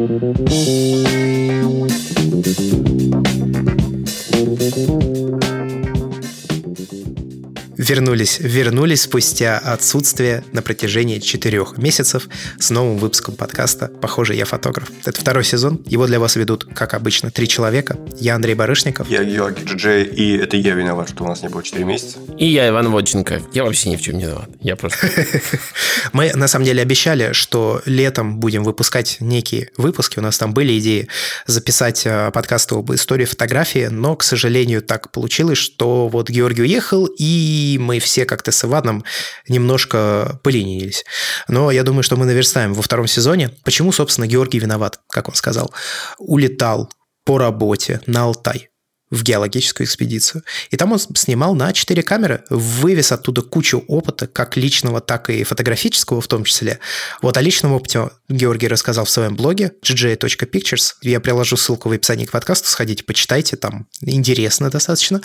Thank you. Вернулись, вернулись спустя отсутствие на протяжении четырех месяцев с новым выпуском подкаста «Похоже, я фотограф». Это второй сезон, его для вас ведут, как обычно, три человека. Я Андрей Барышников. Я Георгий Джей, и это я виноват, что у нас не было четыре месяца. И я Иван Водченко. Я вообще ни в чем не виноват. Я просто... Мы, на самом деле, обещали, что летом будем выпускать некие выпуски. У нас там были идеи записать э, подкаст об истории фотографии, но, к сожалению, так получилось, что вот Георгий уехал, и мы все как-то с Иваном немножко поленились. Но я думаю, что мы наверстаем во втором сезоне. Почему, собственно, Георгий виноват, как он сказал? Улетал по работе на Алтай в геологическую экспедицию. И там он снимал на 4 камеры, вывез оттуда кучу опыта, как личного, так и фотографического в том числе. Вот о личном опыте Георгий рассказал в своем блоге gj.pictures. Я приложу ссылку в описании к подкасту, сходите, почитайте, там интересно достаточно.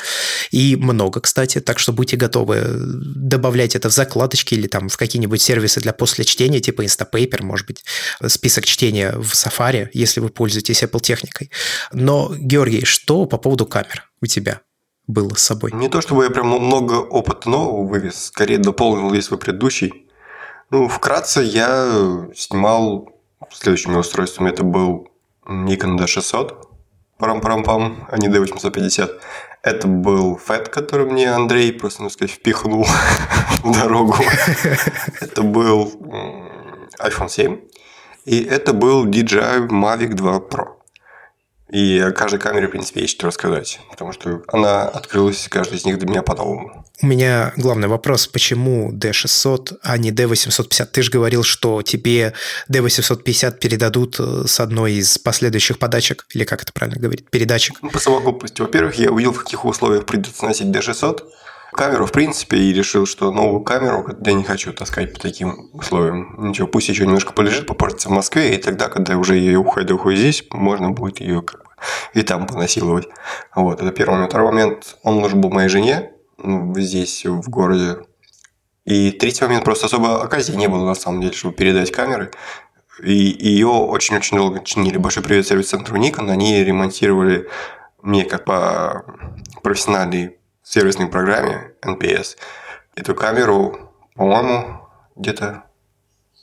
И много, кстати, так что будьте готовы добавлять это в закладочки или там в какие-нибудь сервисы для после чтения, типа Instapaper, может быть, список чтения в Safari, если вы пользуетесь Apple техникой. Но, Георгий, что по поводу камер у тебя было с собой? Не то чтобы я прям много опыта нового вывез, скорее дополнил весь свой предыдущий. Ну, вкратце, я снимал следующими устройствами. Это был Nikon D600, парам-парам-пам, а не D850. Это был FAT, который мне Андрей просто, ну сказать, впихнул в дорогу. Это был iPhone 7. И это был DJI Mavic 2 Pro. И о каждой камере, в принципе, есть что рассказать, потому что она открылась, каждая из них для меня по-новому. У меня главный вопрос, почему D600, а не D850? Ты же говорил, что тебе D850 передадут э, с одной из последующих подачек, или как это правильно говорить, передачек? Ну, по совокупности. Во-первых, я увидел, в каких условиях придется носить D600, камеру, в принципе, и решил, что новую камеру я не хочу таскать по таким условиям. Ничего, пусть еще немножко полежит, попортится в Москве, и тогда, когда уже ее уходит, уходит здесь, можно будет ее как бы и там понасиловать. Вот, это первый момент. Второй момент, он нужен был моей жене ну, здесь, в городе. И третий момент, просто особо оказии не было, на самом деле, чтобы передать камеры. И ее очень-очень долго чинили. Большой привет сервис-центру Nikon. Они ремонтировали мне как по профессиональной сервисной программе NPS. Эту камеру, по-моему, где-то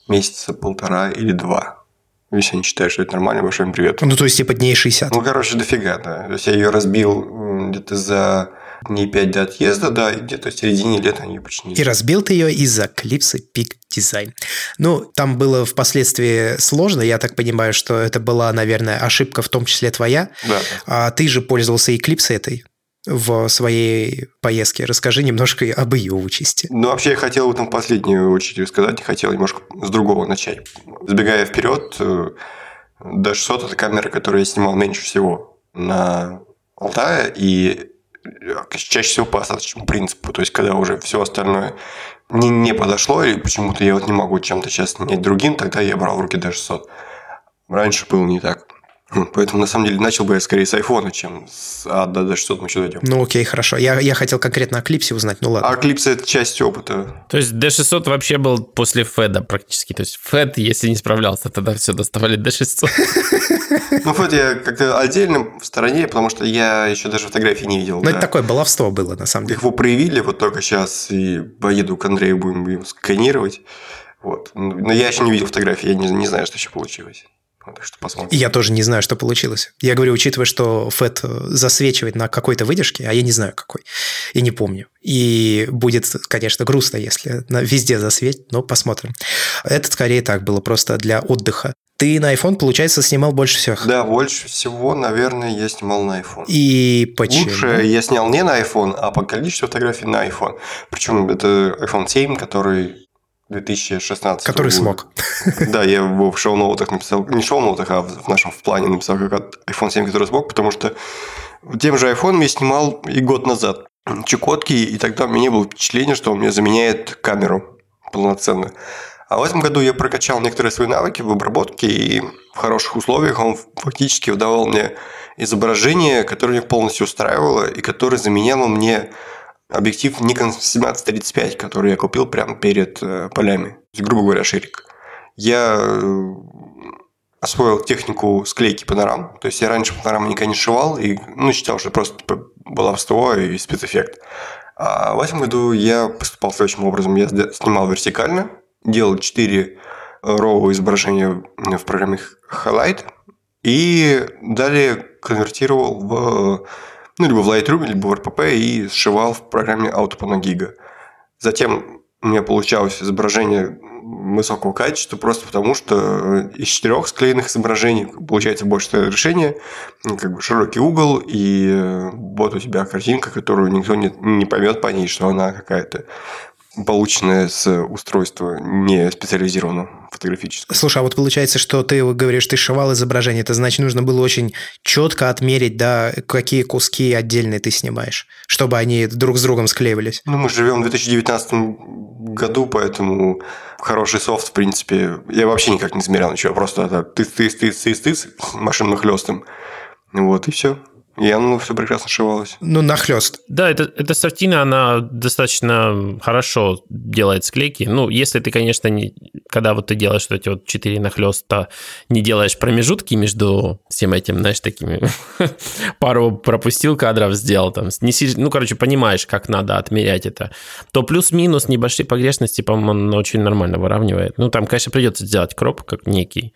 месяца полтора или два. Если не считаю, что это нормально, большой им привет. Ну, то есть, типа дней 60. Ну, короче, дофига, да. То есть, я ее разбил где-то за дней 5 до отъезда, да, и где-то в середине лета они ее починили. И разбил ты ее из-за клипсы Peak Design. Ну, там было впоследствии сложно, я так понимаю, что это была, наверное, ошибка в том числе твоя. Да. А ты же пользовался Eclipse этой в своей поездке. Расскажи немножко об ее участи. Ну, вообще, я хотел в этом последнюю очередь рассказать, хотел немножко с другого начать. Сбегая вперед, D600 – это камера, которую я снимал меньше всего на Алтае, и чаще всего по остаточному принципу. То есть, когда уже все остальное не, не подошло, или почему-то я вот не могу чем-то сейчас снять другим, тогда я брал в руки D600. Раньше было не так. Поэтому, на самом деле, начал бы я скорее с айфона, чем с а, да, да, что мы еще дойдем. Ну, окей, хорошо. Я, я хотел конкретно о клипсе узнать, ну ладно. А клипс – это часть опыта. То есть D600 вообще был после Феда практически. То есть Фед, если не справлялся, тогда все доставали D600. Ну, Фед я как-то отдельно в стороне, потому что я еще даже фотографии не видел. Ну, это такое баловство было, на самом деле. Их его проявили вот только сейчас, и поеду к Андрею, будем его сканировать. Вот. Но я еще не видел фотографии, я не, не знаю, что еще получилось. Так что посмотрим. Я тоже не знаю, что получилось. Я говорю, учитывая, что FET засвечивает на какой-то выдержке, а я не знаю какой. И не помню. И будет, конечно, грустно, если везде засветит, но посмотрим. Это скорее так было просто для отдыха. Ты на iPhone, получается, снимал больше всех? Да, больше всего, наверное, я снимал на iPhone. И почему? Лучше я снял не на iPhone, а по количеству фотографий на iPhone. Причем это iPhone 7, который 2016 Который года. смог. Да, я его в шоу-ноутах написал, не в шоу-ноутах, а в нашем в плане написал как iPhone 7, который смог, потому что тем же iPhone я снимал и год назад Чукотки, и тогда у меня не было впечатления, что он мне заменяет камеру полноценно. А в этом году я прокачал некоторые свои навыки в обработке, и в хороших условиях он фактически выдавал мне изображение, которое меня полностью устраивало, и которое заменяло мне объектив Nikon 1735, который я купил прямо перед э, полями. Есть, грубо говоря, ширик. я э, освоил технику склейки панорам. То есть я раньше панорамы никогда не сшивал и ну, считал, что просто типа, баловство и спецэффект. А в этом году я поступал следующим образом. Я снимал вертикально, делал 4 RAW изображения в программе Highlight и далее конвертировал в ну, либо в Lightroom, либо в RPP и сшивал в программе AutoPanoGiga. Затем у меня получалось изображение высокого качества, просто потому что из четырех склеенных изображений получается больше решение, как бы широкий угол, и вот у тебя картинка, которую никто не, не поймет по ней, что она какая-то полученное с устройства не специализированного фотографического. Слушай, а вот получается, что ты говоришь, ты шивал изображение, это значит, нужно было очень четко отмерить, да, какие куски отдельные ты снимаешь, чтобы они друг с другом склеивались. Ну, мы живем в 2019 году, поэтому хороший софт, в принципе, я вообще никак не измерял ничего, просто это тыс-тыс-тыс-тыс-тыс машинным хлестом. Вот, и все. И оно все прекрасно шивалось. Ну, нахлест. Да, это, эта сортина, она достаточно хорошо делает склейки. Ну, если ты, конечно, не, когда вот ты делаешь вот эти вот четыре нахлеста, не делаешь промежутки между всем этим, знаешь, такими пару пропустил кадров, сделал там, не, ну, короче, понимаешь, как надо отмерять это, то плюс-минус небольшие погрешности, по-моему, очень нормально выравнивает. Ну, там, конечно, придется сделать кроп как некий,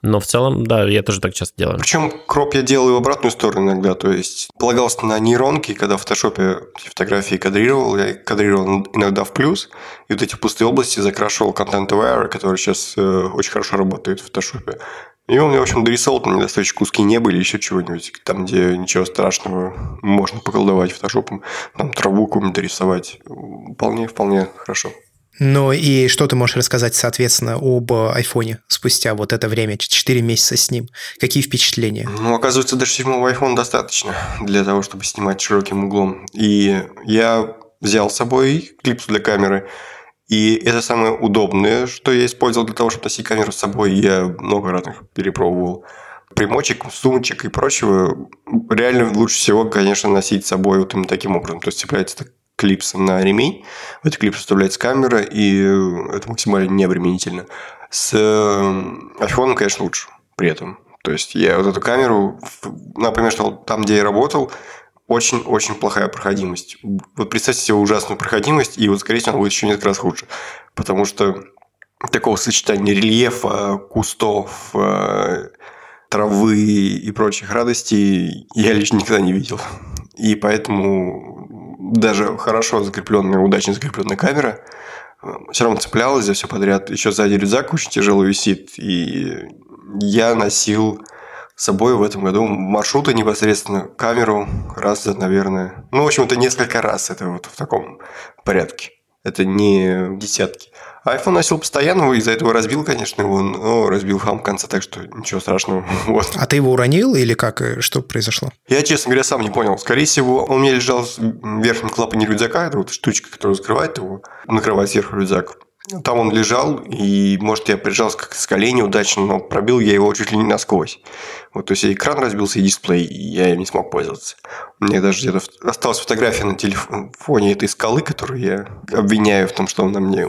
но в целом, да, я тоже так часто делаю. Причем кроп я делаю в обратную сторону иногда. То есть полагался на нейронки, когда в фотошопе фотографии кадрировал, я кадрировал иногда в плюс, и вот эти пустые области закрашивал контент aware, который сейчас э, очень хорошо работает в фотошопе. И он мне, в общем, дорисовал, там недостаточно куски не были, еще чего-нибудь, там, где ничего страшного, можно поколдовать фотошопом, там траву какую-нибудь дорисовать. Вполне, вполне хорошо. Ну и что ты можешь рассказать, соответственно, об айфоне спустя вот это время, 4 месяца с ним? Какие впечатления? Ну, оказывается, даже седьмого iPhone достаточно для того, чтобы снимать широким углом. И я взял с собой клипсу для камеры, и это самое удобное, что я использовал для того, чтобы носить камеру с собой. Я много разных перепробовал примочек, сумочек и прочего. Реально лучше всего, конечно, носить с собой вот именно таким образом. То есть цепляется так клипс на ремень. В этот клипс вставляется камера, и это максимально необременительно. С iPhone, конечно, лучше при этом. То есть я вот эту камеру, например, что там, где я работал, очень-очень плохая проходимость. Вот представьте себе ужасную проходимость, и вот, скорее всего, она будет еще несколько раз хуже. Потому что такого сочетания рельефа, кустов, э, травы и прочих радостей я лично никогда не видел. И поэтому даже хорошо закрепленная, удачно закрепленная камера э, все равно цеплялась за все подряд. Еще сзади рюкзак очень тяжело висит. И я носил с собой в этом году маршруты непосредственно, камеру раз наверное, ну, в общем, это несколько раз, это вот в таком порядке. Это не десятки. iPhone носил постоянно, из-за этого разбил, конечно, его, но разбил хам в конце, так что ничего страшного. Вот. А ты его уронил или как? Что произошло? Я, честно говоря, сам не понял. Скорее всего, он у меня лежал в верхнем клапане рюкзака, это вот штучка, которая закрывает его, накрывает сверху рюкзак. Там он лежал, и, может, я прижался как с колени удачно, но пробил я его чуть ли не насквозь. Вот, то есть, экран разбился, и дисплей, и я им не смог пользоваться. У меня даже где-то осталась фотография на телефоне этой скалы, которую я обвиняю в том, что он на мне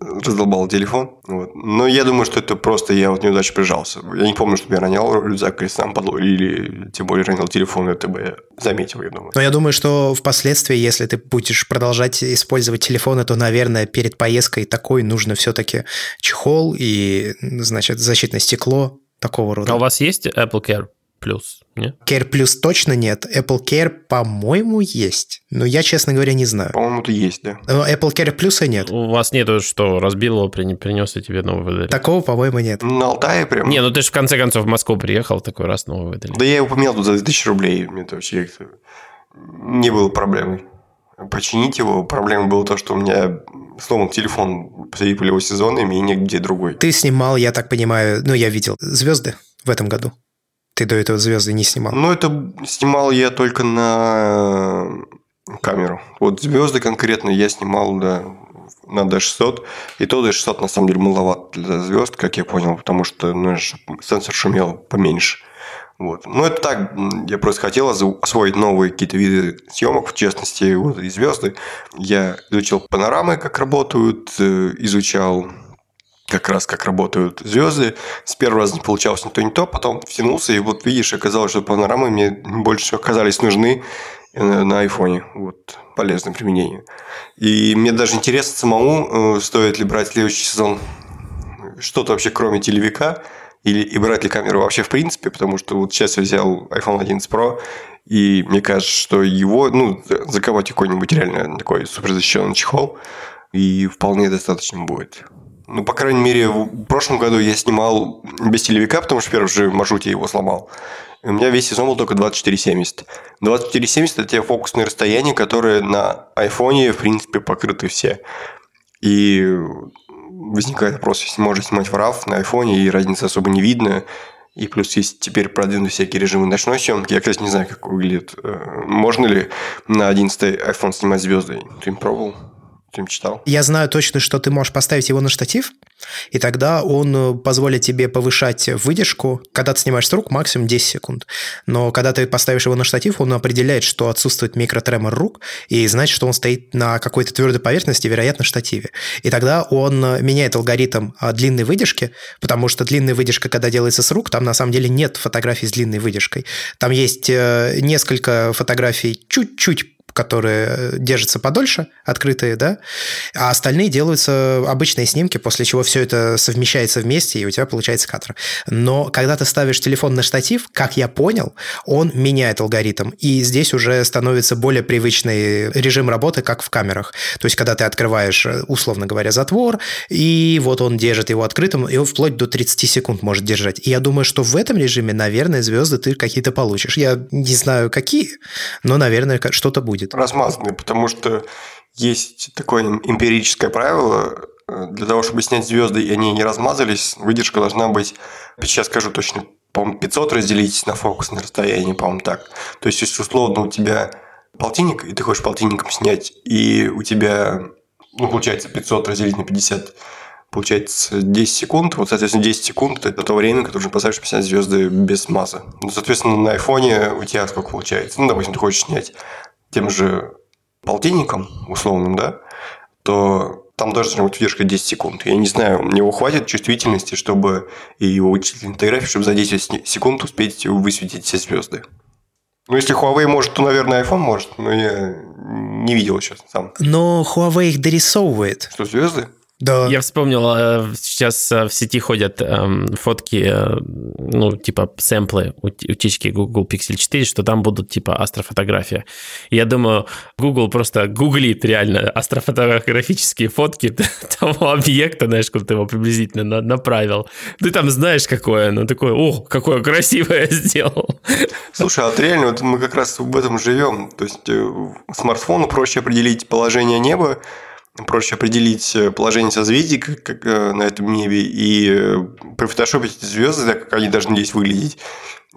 раздолбал телефон. Вот. Но я думаю, что это просто я вот неудачно прижался. Я не помню, чтобы я ронял рюкзак или сам подл... или тем более ронял телефон, это бы я заметил, я думаю. Но я думаю, что впоследствии, если ты будешь продолжать использовать телефоны, то, наверное, перед поездкой такой нужно все-таки чехол и, значит, защитное стекло такого рода. А у вас есть Apple Care? Plus, нет? Care Plus точно нет. Apple Care, по-моему, есть. Но я, честно говоря, не знаю. По-моему, это есть, да. Но Apple Care Plus нет. У вас нету, что разбил его, принес и тебе новый выдали? Такого, по-моему, нет. На Алтае прям? Не, ну ты же в конце концов в Москву приехал, такой раз новый выдали. Да я его поменял тут за 2000 рублей. Мне это вообще не было проблемой. Починить его. Проблема была то, что у меня сломан телефон посреди полевого сезона, и мне негде другой. Ты снимал, я так понимаю, ну, я видел «Звезды» в этом году. Ты до этого звезды не снимал? Ну, это снимал я только на камеру. Вот звезды конкретно я снимал, да, на D600. И то D600 на самом деле маловат для звезд, как я понял, потому что ну, сенсор шумел поменьше. Вот. Ну, это так, я просто хотел освоить новые какие-то виды съемок, в частности, вот и звезды. Я изучил панорамы, как работают, э, изучал как раз как работают звезды. С первого раза не получалось ни то, ни то, потом втянулся, и вот видишь, оказалось, что панорамы мне больше оказались нужны э, на айфоне. Вот, полезное применение. И мне даже интересно самому, э, стоит ли брать следующий сезон что-то вообще кроме телевика, или и брать ли камеру вообще в принципе, потому что вот сейчас я взял iPhone 11 Pro, и мне кажется, что его, ну, заковать какой-нибудь реально такой суперзащищенный чехол, и вполне достаточно будет. Ну, по крайней мере, в прошлом году я снимал без телевика, потому что в первом же маршруте его сломал. И у меня весь сезон был только 2470. 2470 – это те фокусные расстояния, которые на айфоне, в принципе, покрыты все. И возникает вопрос, если можно снимать в RAW на айфоне, и разницы особо не видно. И плюс есть теперь продвинуты всякие режимы ночной съемки. Я, кстати, не знаю, как выглядит. Э, можно ли на 11 iPhone снимать звезды? Ты им пробовал? Ты читал? Я знаю точно, что ты можешь поставить его на штатив, и тогда он э, позволит тебе повышать выдержку. Когда ты снимаешь с рук, максимум 10 секунд. Но когда ты поставишь его на штатив, он определяет, что отсутствует микротремор рук, и значит, что он стоит на какой-то твердой поверхности, вероятно, штативе. И тогда он э, меняет алгоритм а, длинной выдержки, потому что длинная выдержка, когда делается с рук, там на самом деле нет фотографий с длинной выдержкой. Там есть э, несколько фотографий чуть-чуть которые держатся подольше, открытые, да, а остальные делаются обычные снимки, после чего все это совмещается вместе, и у тебя получается кадр. Но когда ты ставишь телефон на штатив, как я понял, он меняет алгоритм, и здесь уже становится более привычный режим работы, как в камерах. То есть, когда ты открываешь, условно говоря, затвор, и вот он держит его открытым, и он вплоть до 30 секунд может держать. И я думаю, что в этом режиме, наверное, звезды ты какие-то получишь. Я не знаю, какие, но, наверное, что-то будет будет. Размазанные, потому что есть такое эмпирическое правило, э, для того, чтобы снять звезды, и они не размазались, выдержка должна быть, сейчас скажу точно, по-моему, 500 разделить на фокусное расстояние, по-моему, так. То есть, если условно у тебя полтинник, и ты хочешь полтинником снять, и у тебя, ну, получается, 500 разделить на 50, получается 10 секунд. Вот, соответственно, 10 секунд – это то время, которое поставишь 50 звезды без смаза. Ну, соответственно, на айфоне у тебя сколько получается? Ну, допустим, ты хочешь снять тем же полтинником условным, да, то там должна быть выдержка 10 секунд. Я не знаю, у него хватит чувствительности, чтобы и его вычислительной фотографии, чтобы за 10 секунд успеть высветить все звезды. Ну, если Huawei может, то, наверное, iPhone может, но я не видел сейчас сам. Но Huawei их дорисовывает. Что, звезды? Да. Я вспомнил, э, сейчас э, в сети ходят эм, фотки, э, ну, типа сэмплы утечки Google Pixel 4, что там будут типа астрофотография. Я думаю, Google просто гуглит реально астрофотографические фотки того объекта, знаешь, куда ты его приблизительно направил. Ты там знаешь, какое оно, такое, о, какое красивое сделал. Слушай, а вот реально вот мы как раз в этом живем. То есть смартфону проще определить положение неба, проще определить э, положение созвездий как, как, э, на этом небе и э, профотошопить эти звезды, так как они должны здесь выглядеть.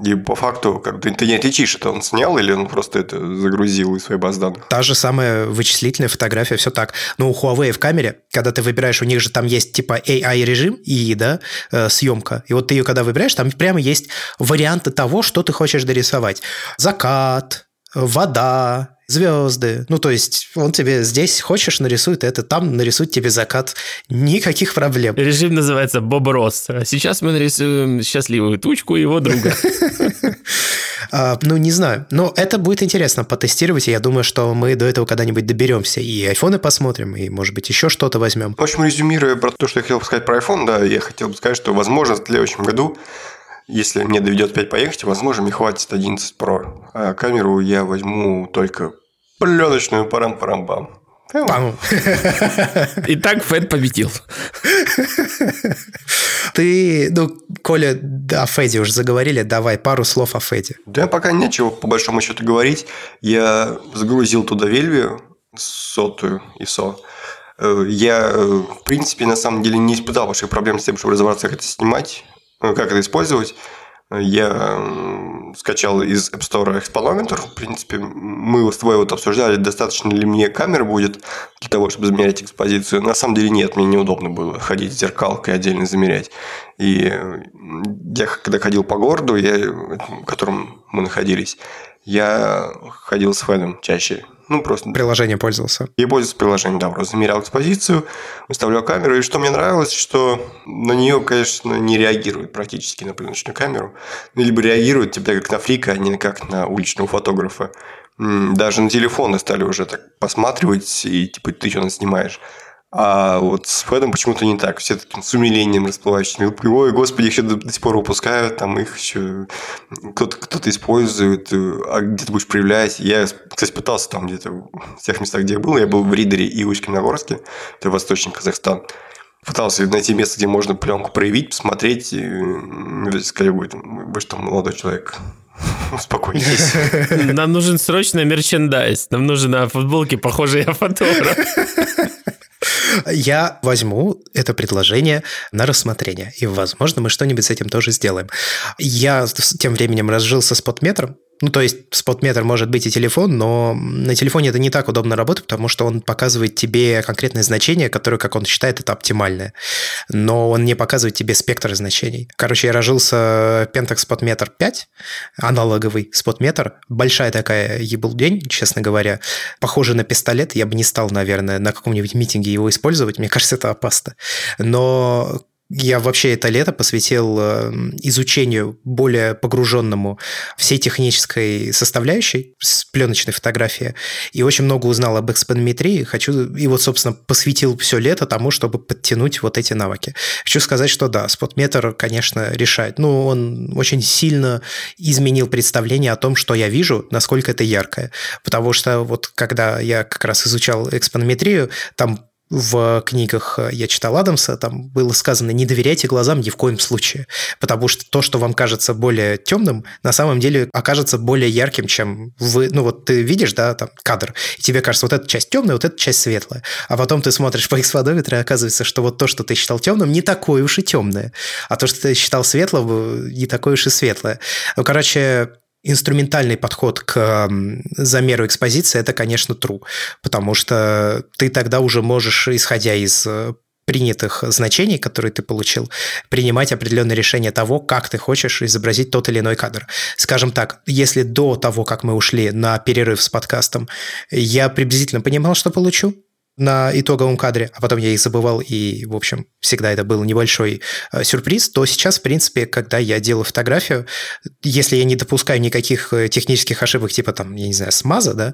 И по факту как ты, ты не отличишь, это он снял или он просто это загрузил из своей баз данных. Та же самая вычислительная фотография, все так. Но у Huawei в камере, когда ты выбираешь, у них же там есть типа AI-режим и, да, съемка. И вот ты ее когда выбираешь, там прямо есть варианты того, что ты хочешь дорисовать. Закат, вода, звезды. Ну, то есть он тебе здесь хочешь нарисует это, там нарисует тебе закат. Никаких проблем. Режим называется Боб Росс. А сейчас мы нарисуем счастливую тучку его друга. А, ну, не знаю. Но это будет интересно потестировать, и я думаю, что мы до этого когда-нибудь доберемся. И айфоны посмотрим, и, может быть, еще что-то возьмем. В общем, резюмируя про то, что я хотел бы сказать про iPhone, да, я хотел бы сказать, что, возможно, в следующем году если мне доведет опять поехать, возможно, мне хватит 11 Pro. А камеру я возьму только пленочную парам-парам-бам. Итак, Фэд победил. Ты, ну, Коля, о Феде уже заговорили, давай пару слов о Феде. Да, пока нечего по большому счету говорить. Я загрузил туда Вельвию, сотую ISO. Э, я, э, в принципе, на самом деле не испытал больших проблем с тем, чтобы разобраться, как это снимать. Э, как это использовать. Я скачал из App Store Expalometer. В принципе, мы с тобой вот обсуждали, достаточно ли мне камер будет для того, чтобы замерять экспозицию. На самом деле нет, мне неудобно было ходить с зеркалкой отдельно замерять. И я когда ходил по городу, я, в котором мы находились, я ходил с Фэдом чаще. Ну, просто... Приложение пользовался. Я пользовался приложением, да, просто замерял экспозицию, выставлял камеру, и что мне нравилось, что на нее, конечно, не реагирует практически на пленочную камеру, ну, либо реагирует типа как на фрика, а не как на уличного фотографа. Даже на телефоны стали уже так посматривать, и типа, ты что снимаешь. А вот с Фэдом почему-то не так. Все таким с умилением расплывающими. Ой, господи, их еще до, до сих пор выпускают, там их еще кто-то кто использует, а где ты будешь проявлять. Я, кстати, пытался там где-то в тех местах, где я был. Я был в Ридере и Усть-Каменогорске, это восточный Казахстан. Пытался найти место, где можно пленку проявить, посмотреть. И сказали, вы что, молодой человек, Успокойтесь. Нам нужен срочно мерчендайз. Нам нужны футболки, похожие на фотограф. Я возьму это предложение на рассмотрение, и, возможно, мы что-нибудь с этим тоже сделаем. Я тем временем разжился спотметром, ну, то есть спотметр может быть и телефон, но на телефоне это не так удобно работать, потому что он показывает тебе конкретное значение, которое, как он считает, это оптимальное. Но он не показывает тебе спектр значений. Короче, я разжился Pentax спотметр 5, аналоговый спотметр. Большая такая ебалдень, честно говоря. Похоже на пистолет. Я бы не стал, наверное, на каком-нибудь митинге его использовать. Мне кажется, это опасно. Но я вообще это лето посвятил эм, изучению более погруженному всей технической составляющей с пленочной фотографии и очень много узнал об экспонометрии. Хочу и вот, собственно, посвятил все лето тому, чтобы подтянуть вот эти навыки. Хочу сказать, что да, спотметр, конечно, решает. Ну, он очень сильно изменил представление о том, что я вижу, насколько это яркое. Потому что вот когда я как раз изучал экспонометрию, там в книгах э, я читал Адамса, там было сказано, не доверяйте глазам ни в коем случае, потому что то, что вам кажется более темным, на самом деле окажется более ярким, чем вы, ну вот ты видишь, да, там кадр, и тебе кажется, вот эта часть темная, вот эта часть светлая, а потом ты смотришь по эксподометру, и оказывается, что вот то, что ты считал темным, не такое уж и темное, а то, что ты считал светлым, не такое уж и светлое. Ну, короче, инструментальный подход к замеру экспозиции, это, конечно, true, потому что ты тогда уже можешь, исходя из э, принятых значений, которые ты получил, принимать определенное решение того, как ты хочешь изобразить тот или иной кадр. Скажем так, если до того, как мы ушли на перерыв с подкастом, я приблизительно понимал, что получу, на итоговом кадре, а потом я их забывал, и, в общем, всегда это был небольшой э, сюрприз, то сейчас, в принципе, когда я делаю фотографию, если я не допускаю никаких э, технических ошибок, типа там, я не знаю, смаза, да,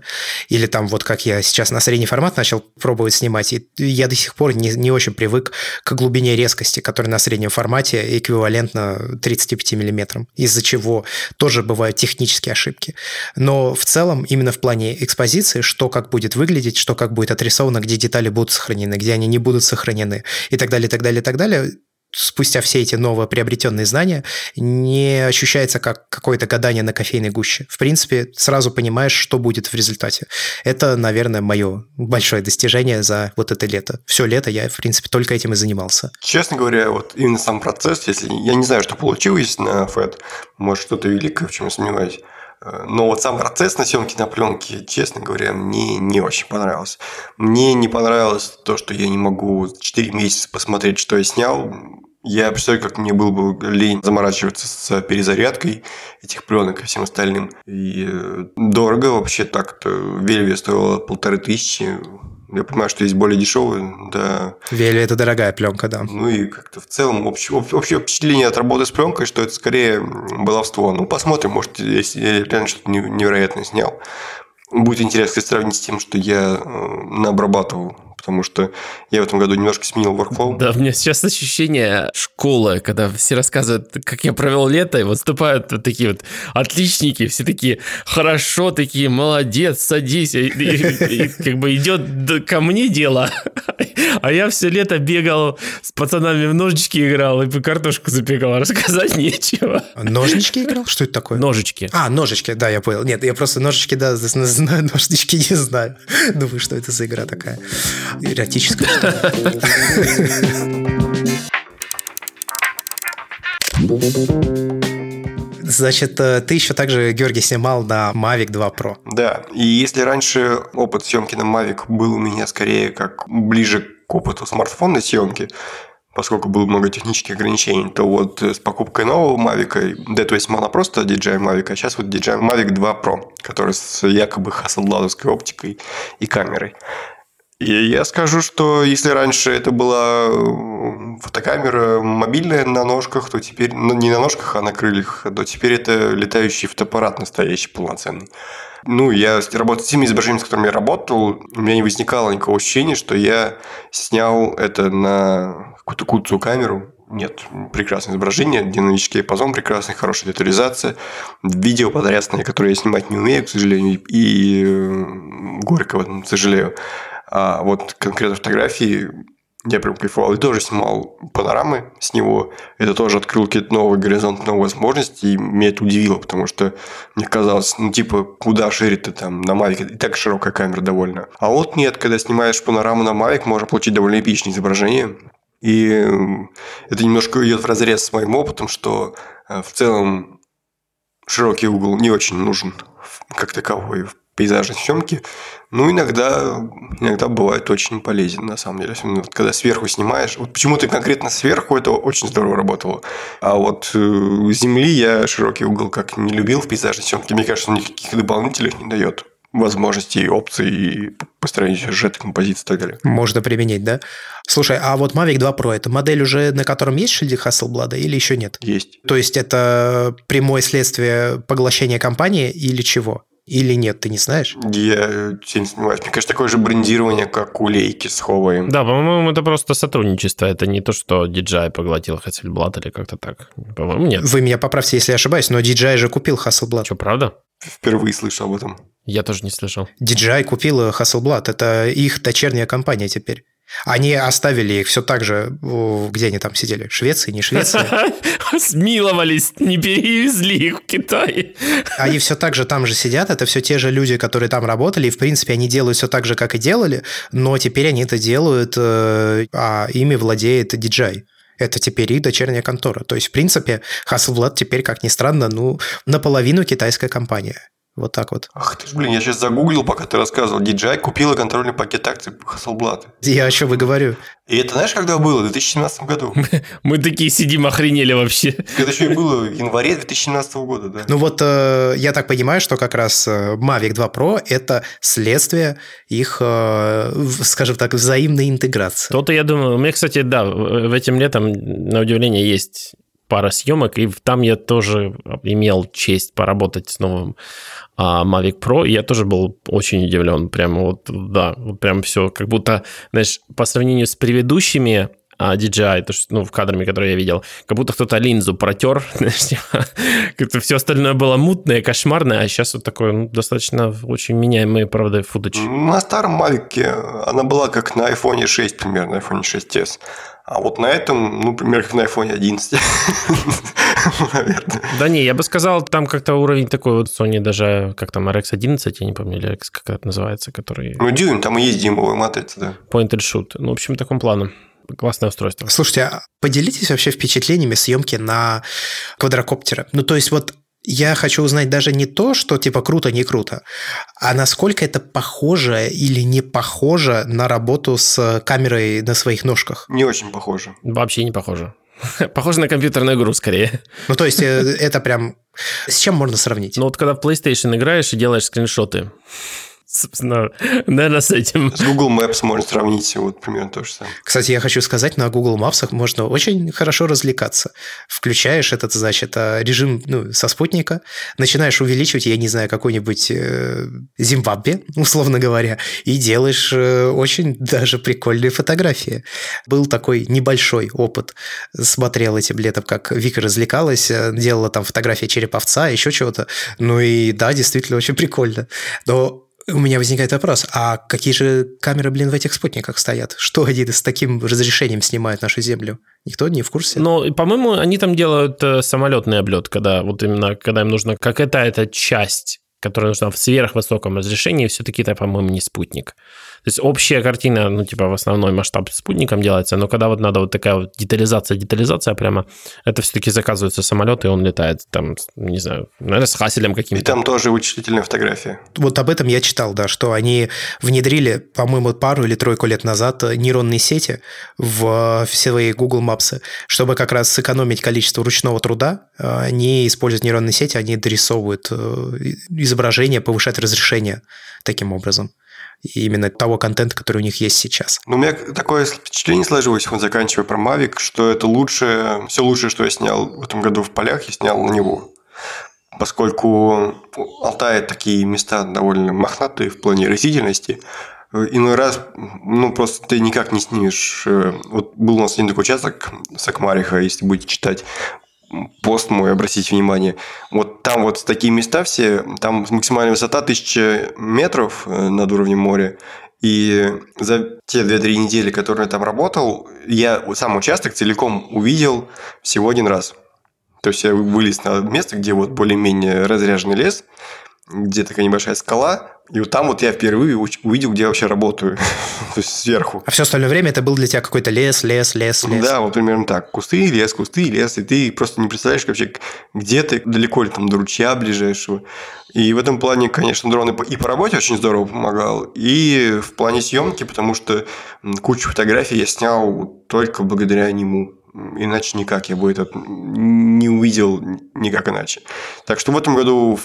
или там вот как я сейчас на средний формат начал пробовать снимать, и я до сих пор не, не очень привык к глубине резкости, которая на среднем формате эквивалентна 35 миллиметрам, из-за чего тоже бывают технические ошибки. Но в целом, именно в плане экспозиции, что как будет выглядеть, что как будет отрисовано, где где детали будут сохранены, где они не будут сохранены и так далее, и так далее, и так далее спустя все эти новые приобретенные знания, не ощущается как какое-то гадание на кофейной гуще. В принципе, сразу понимаешь, что будет в результате. Это, наверное, мое большое достижение за вот это лето. Все лето я, в принципе, только этим и занимался. Честно говоря, вот именно сам процесс, если я не знаю, что получилось на FED, может, что-то великое, в чем я сомневаюсь, но вот сам процесс на съемке на пленке, честно говоря, мне не очень понравился. Мне не понравилось то, что я не могу 4 месяца посмотреть, что я снял. Я представляю, как мне было бы лень заморачиваться с перезарядкой этих пленок и всем остальным. И э, дорого вообще так-то. Вельвия стоила полторы тысячи. Я понимаю, что есть более дешевые, да. Вели – это дорогая пленка, да. Ну и как-то в целом общее, общее впечатление от работы с пленкой, что это скорее баловство. Ну, посмотрим, может, если я реально что-то невероятное снял. Будет интересно сравнить с тем, что я э, наобрабатывал потому что я в этом году немножко сменил workflow. Да, у меня сейчас ощущение школы, когда все рассказывают, как я провел лето, и выступают вот такие вот отличники, все такие хорошо, такие молодец, садись, и, и, и как бы идет ко мне дело, а я все лето бегал с пацанами в ножички играл и по картошку запекал, рассказать нечего. Ножнички играл? Что это такое? Ножички. А, ножички, да, я понял. Нет, я просто ножички, да, знаю, ножнички не знаю. Думаю, что это за игра такая эротическое. Значит, э, ты еще также, Георгий, снимал на Mavic 2 Pro. Да, и если раньше опыт съемки на Mavic был у меня скорее как ближе к опыту смартфонной съемки, поскольку было много технических ограничений, то вот с покупкой нового Mavic, до этого есть мало просто DJI Mavic, а сейчас вот DJI Mavic 2 Pro, который с якобы Hasselbladовской оптикой и камерой. Я скажу, что если раньше это была фотокамера мобильная на ножках, то теперь, ну не на ножках, а на крыльях, то теперь это летающий фотоаппарат настоящий, полноценный. Ну, я работал с теми изображениями, с которыми я работал, у меня не возникало никакого ощущения, что я снял это на какую-то куцую камеру. Нет, прекрасное изображение, динамический диапазон прекрасный, хорошая детализация, видео подрясное, которое я снимать не умею, к сожалению, и э, горько в этом сожалею. А вот конкретно фотографии я прям кайфовал. И тоже снимал панорамы с него. Это тоже открыл какие-то новые горизонты, новые возможности. И меня это удивило, потому что мне казалось, ну, типа, куда ширит ты там на Mavic? И так широкая камера довольно. А вот нет, когда снимаешь панораму на Mavic, можно получить довольно эпичное изображение. И это немножко идет в разрез с моим опытом, что э, в целом широкий угол не очень нужен как таковой в пейзажной съемки, ну, иногда, иногда бывает очень полезен, на самом деле. Особенно, вот, когда сверху снимаешь. Вот почему-то конкретно сверху это очень здорово работало. А вот э, земли я широкий угол как не любил в пейзажной съемке. Мне кажется, он никаких дополнительных не дает возможностей, опций и построения сюжета, композиции и так далее. Можно применить, да? Слушай, а вот Mavic 2 Pro – это модель уже, на котором есть шильдик Hasselblad или еще нет? Есть. То есть это прямое следствие поглощения компании или чего? Или нет, ты не знаешь? Я не сомневаюсь. Мне кажется, такое же брендирование, как у Лейки с Huawei. Да, по-моему, это просто сотрудничество. Это не то, что DJI поглотил Hasselblad или как-то так. По-моему, нет. Вы меня поправьте, если я ошибаюсь, но DJI же купил Hasselblad. Что, правда? Впервые слышал об этом. Я тоже не слышал. DJI купил Hasselblad. Это их дочерняя компания теперь. Они оставили их все так же, где они там сидели, Швеции, не Швеция. Смиловались, не перевезли их в Китай. Они все так же там же сидят, это все те же люди, которые там работали, и, в принципе, они делают все так же, как и делали, но теперь они это делают, э, а ими владеет DJI. Это теперь их дочерняя контора. То есть, в принципе, Hasselblad теперь, как ни странно, ну, наполовину китайская компания. Вот так вот. Ах ты ж, блин, я сейчас загуглил, пока ты рассказывал. DJI купила контрольный пакет акций Hasselblad. Я о чем и говорю. И это знаешь, когда было? В 2017 году. Мы такие сидим, охренели вообще. Это еще и было в январе 2017 года, да. Ну вот э, я так понимаю, что как раз э, Mavic 2 Pro – это следствие их, э, скажем так, взаимной интеграции. То-то я думаю. У меня, кстати, да, в этим летом, на удивление, есть пара съемок, и там я тоже имел честь поработать с новым а, Mavic Pro, и я тоже был очень удивлен. Прям вот, да, прям все, как будто, знаешь, по сравнению с предыдущими а, DJI, то, что, ну, в кадрами, которые я видел, как будто кто-то линзу протер, типа, как-то все остальное было мутное, кошмарное, а сейчас вот такое ну, достаточно очень меняемый, правда, футаж. На старом Mavic она была как на iPhone 6 примерно, iPhone 6s. А вот на этом, ну, примерно как на iPhone 11. Наверное. Да не, я бы сказал, там как-то уровень такой вот Sony даже, как там, RX 11, я не помню, или RX, как это называется, который... Ну, дюйм, там и есть дюймовая матрица, да. Point and shoot. Ну, в общем, таком плане. Классное устройство. Слушайте, а поделитесь вообще впечатлениями съемки на квадрокоптере. Ну, то есть вот я хочу узнать даже не то, что типа круто, не круто, а насколько это похоже или не похоже на работу с камерой на своих ножках. Не очень похоже. Вообще не похоже. Похоже на компьютерную игру скорее. Ну, то есть, э, это прям... С чем можно сравнить? Ну, вот когда в PlayStation играешь и делаешь скриншоты, собственно, наверное, с этим. С Google Maps можно сравнить вот примерно то же самое. Кстати, я хочу сказать, на Google Maps можно очень хорошо развлекаться. Включаешь этот, значит, а, режим ну, со спутника, начинаешь увеличивать, я не знаю, какой-нибудь э, Зимбабве, условно говоря, и делаешь э, очень даже прикольные фотографии. Был такой небольшой опыт. Смотрел этим летом, как Вика развлекалась, э, делала там фотографии череповца, еще чего-то. Ну и да, действительно очень прикольно. Но у меня возникает вопрос, а какие же камеры, блин, в этих спутниках стоят? Что они с таким разрешением снимают нашу Землю? Никто не в курсе? Ну, по-моему, они там делают э, самолетный облет, когда вот именно, когда им нужна какая-то эта часть, которая нужна в сверхвысоком разрешении, все-таки это, по-моему, не спутник. Есть общая картина, ну, типа, в основной масштаб спутником делается, но когда вот надо вот такая вот детализация, детализация прямо, это все-таки заказывается самолет, и он летает там, не знаю, наверное, с хаселем каким-то. И там тоже вычислительная фотография. Вот об этом я читал, да, что они внедрили, по-моему, пару или тройку лет назад нейронные сети в все свои Google Maps, чтобы как раз сэкономить количество ручного труда, они используют нейронные сети, они дорисовывают э, изображение, повышают разрешение таким образом именно того контента, который у них есть сейчас. Ну, у меня такое впечатление сложилось, вот заканчивая про Mavic, что это лучшее, все лучшее, что я снял в этом году в полях, я снял на него. Поскольку Алтай такие места довольно мохнатые в плане растительности, иной раз, ну, просто ты никак не снимешь. Э, вот был у нас один такой участок Сакмариха, если будете читать, пост мой, обратите внимание. Вот там вот такие места все, там максимальная высота 1000 метров э, над уровнем моря. И за те 2-3 недели, которые я там работал, я сам участок целиком увидел всего один раз. То есть я вылез на место, где вот более-менее разряженный лес, где такая небольшая скала, и вот там вот я впервые увидел, где я вообще работаю. То есть сверху. А все остальное время это был для тебя какой-то лес, лес, лес, лес. Да, вот примерно так. Кусты, лес, кусты, лес. И ты просто не представляешь вообще, где ты, далеко ли там до ручья ближайшего. И в этом плане, конечно, дрон и по работе очень здорово помогал, и в плане съемки, потому что кучу фотографий я снял только благодаря нему. Иначе никак я бы это не увидел никак иначе. Так что в этом году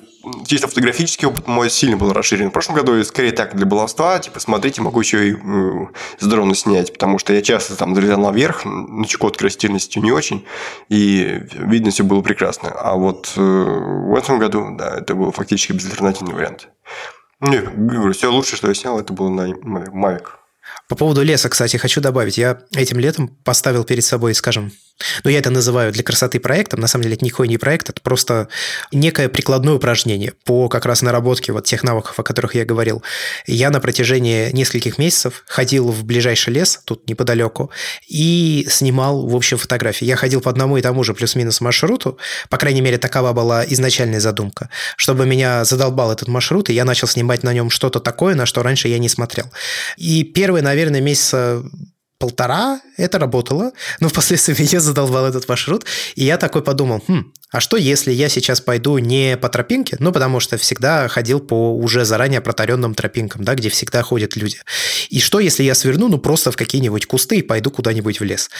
чисто фотографический опыт мой сильно был расширен. В прошлом году скорее так для баловства, типа, смотрите, могу еще и э, с дрона снять, потому что я часто там залезал наверх, на Чукотке растительностью не очень, и видно все было прекрасно. А вот э, в этом году, да, это был фактически безальтернативный вариант. Не, говорю, все лучшее, что я снял, это было на Mavic. По поводу леса, кстати, хочу добавить. Я этим летом поставил перед собой, скажем, ну, я это называю для красоты проектом. На самом деле, это никакой не проект, это просто некое прикладное упражнение по как раз наработке вот тех навыков, о которых я говорил. Я на протяжении нескольких месяцев ходил в ближайший лес, тут неподалеку, и снимал, в общем, фотографии. Я ходил по одному и тому же плюс-минус маршруту, по крайней мере, такова была изначальная задумка, чтобы меня задолбал этот маршрут, и я начал снимать на нем что-то такое, на что раньше я не смотрел. И первые, наверное, месяца полтора это работало, но впоследствии меня задолбал этот маршрут, и я такой подумал, хм, а что если я сейчас пойду не по тропинке, ну, потому что всегда ходил по уже заранее протаренным тропинкам, да, где всегда ходят люди. И что если я сверну, ну, просто в какие-нибудь кусты и пойду куда-нибудь в лес.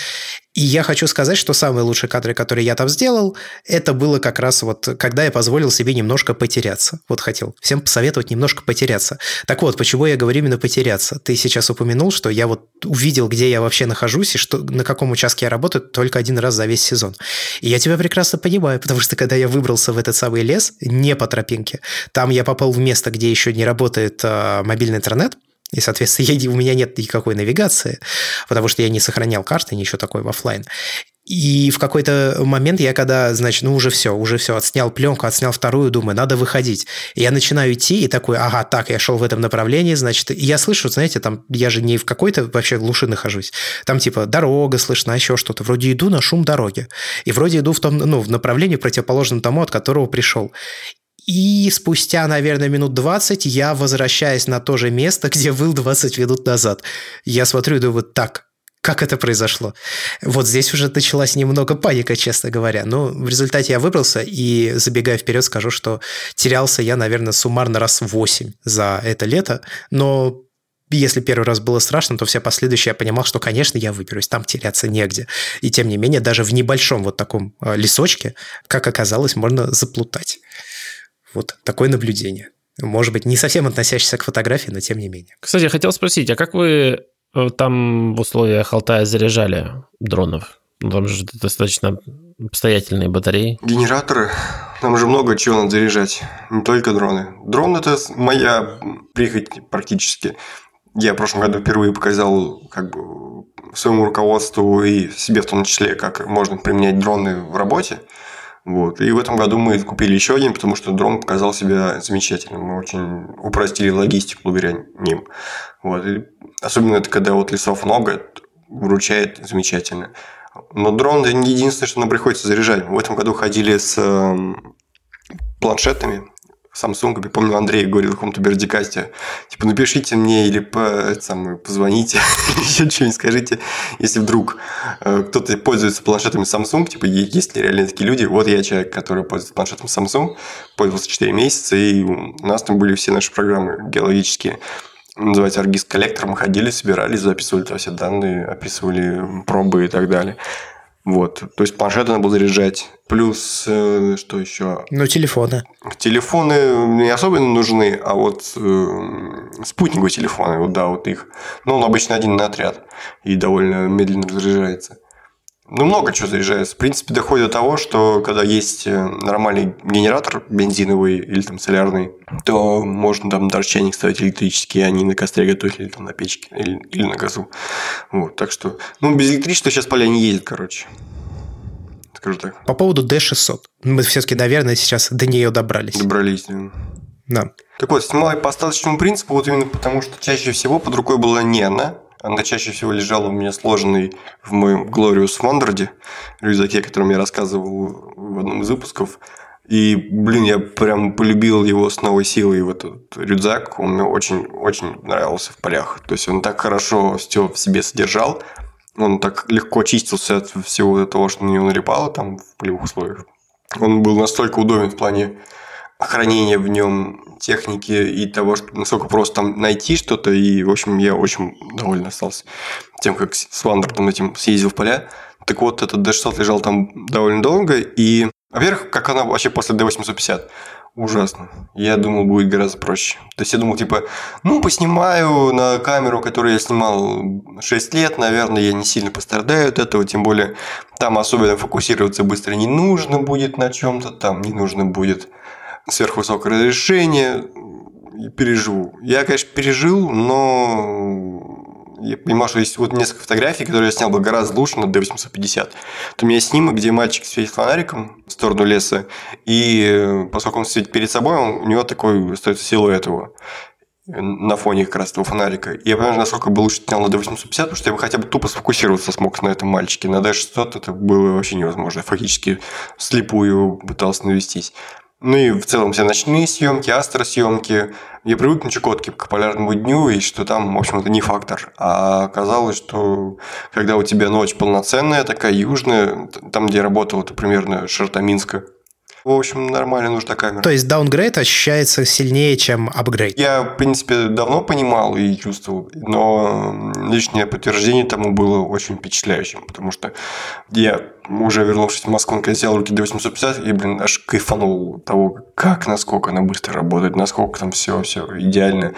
И я хочу сказать, что самые лучшие кадры, которые я там сделал, это было как раз вот, когда я позволил себе немножко потеряться. Вот хотел всем посоветовать немножко потеряться. Так вот, почему я говорю именно потеряться? Ты сейчас упомянул, что я вот увидел, где я вообще нахожусь и что, на каком участке я работаю только один раз за весь сезон. И я тебя прекрасно понимаю, потому что когда я выбрался в этот самый лес, не по тропинке, там я попал в место, где еще не работает э, мобильный интернет, и, соответственно, я, у меня нет никакой навигации, потому что я не сохранял карты, ничего такое в офлайн. И в какой-то момент я когда, значит, ну уже все, уже все, отснял пленку, отснял вторую, думаю, надо выходить. И я начинаю идти и такой, ага, так, я шел в этом направлении, значит, и я слышу, знаете, там, я же не в какой-то вообще глуши нахожусь. Там типа дорога слышна, еще что-то. Вроде иду на шум дороги. И вроде иду в том, ну, в направлении противоположном тому, от которого пришел. И спустя, наверное, минут 20 я возвращаюсь на то же место, где был 20 минут назад. Я смотрю и думаю, так, как это произошло. Вот здесь уже началась немного паника, честно говоря. Но в результате я выбрался, и забегая вперед, скажу, что терялся я, наверное, суммарно раз 8 за это лето. Но если первый раз было страшно, то все последующие я понимал, что, конечно, я выберусь, там теряться негде. И тем не менее, даже в небольшом вот таком э, лесочке, как оказалось, можно заплутать. Вот такое наблюдение. Может быть, не совсем относящееся к фотографии, но тем не менее. Кстати, я хотел спросить, а как вы там в условиях Алтая заряжали дронов? Там же достаточно обстоятельные батареи. Генераторы. Там же много чего надо заряжать. Не только дроны. Дрон – это моя прихоть практически. Я в прошлом году впервые показал как бы своему руководству и себе в том числе, как можно применять дроны в работе. Вот. И в этом году мы купили еще один, потому что дрон показал себя замечательным. Мы очень упростили логистику благодаря ним. Вот. И особенно это когда вот лесов много, вручает замечательно. Но дрон это не единственное, что нам приходится заряжать. В этом году ходили с эм, планшетами Samsung. Я помню, Андрей говорил в каком-то бердикасте, типа, напишите мне или по, самое, позвоните, еще что-нибудь скажите, если вдруг э, кто-то пользуется планшетами Samsung, типа, есть ли реально такие люди. Вот я человек, который пользуется планшетом Samsung, пользовался 4 месяца, и у нас там были все наши программы геологические называется Аргиз коллектор. Мы ходили, собирали, записывали все данные, описывали пробы и так далее. Вот. То есть планшет надо было заряжать. Плюс, э, что еще? Ну, телефоны. Телефоны не особенно нужны, а вот э, спутниковые телефоны, вот да, вот их. Ну, он обычно один на отряд и довольно медленно разряжается. Ну, много чего заряжается. В принципе, доходит до того, что когда есть э, нормальный генератор бензиновый или там солярный, то можно там даже чайник ставить электрический, а не на костре готовить или там на печке или, или на газу. Вот, так что, ну, без электричества сейчас поля не ездят, короче. Скажу так. По поводу D600. Мы все-таки, наверное, сейчас до нее добрались. Добрались, да. Да. Так вот, снимал я по остаточному принципу, вот именно потому, что чаще всего под рукой была не она, она чаще всего лежала у меня сложенной в моем Glorious Wandered, рюкзаке, о котором я рассказывал в одном из выпусков. И, блин, я прям полюбил его с новой силой, в этот рюкзак. Он мне очень-очень нравился в полях. То есть, он так хорошо все в себе содержал. Он так легко чистился от всего того, что на него налипало там в полевых условиях. Он был настолько удобен в плане хранения в нем техники и того, что насколько просто там найти что-то. И, в общем, я очень доволен остался тем, как с Вандером этим съездил в поля. Так вот, этот D600 лежал там довольно долго. И, во-первых, как она вообще после D850? Ужасно. Я думал, будет гораздо проще. То есть я думал, типа, ну, поснимаю на камеру, которую я снимал 6 лет, наверное, я не сильно пострадаю от этого, тем более там особенно фокусироваться быстро не нужно будет на чем-то, там не нужно будет сверхвысокое разрешение, и переживу. Я, конечно, пережил, но я понимаю, что есть вот несколько фотографий, которые я снял бы гораздо лучше на D850. То у меня снимок, где мальчик светит фонариком в сторону леса, и поскольку он светит перед собой, он, у него такой остается силуэт его на фоне как раз этого фонарика. И я понимаю, насколько бы лучше снял на D850, потому что я бы хотя бы тупо сфокусироваться смог на этом мальчике. На D600 это было вообще невозможно. Я фактически слепую пытался навестись. Ну и в целом все ночные съемки, астросъемки. Я привык на Чукотке к полярному дню, и что там, в общем, это не фактор. А оказалось, что когда у тебя ночь полноценная, такая южная, там, где я работал, это примерно Шартаминска, в общем, нормально нужна камера. То есть даунгрейд ощущается сильнее, чем апгрейд? Я, в принципе, давно понимал и чувствовал, но лишнее подтверждение тому было очень впечатляющим, потому что я уже вернувшись в Москву, когда взял руки до 850, и, блин, аж кайфанул того, как, насколько она быстро работает, насколько там все, все идеально,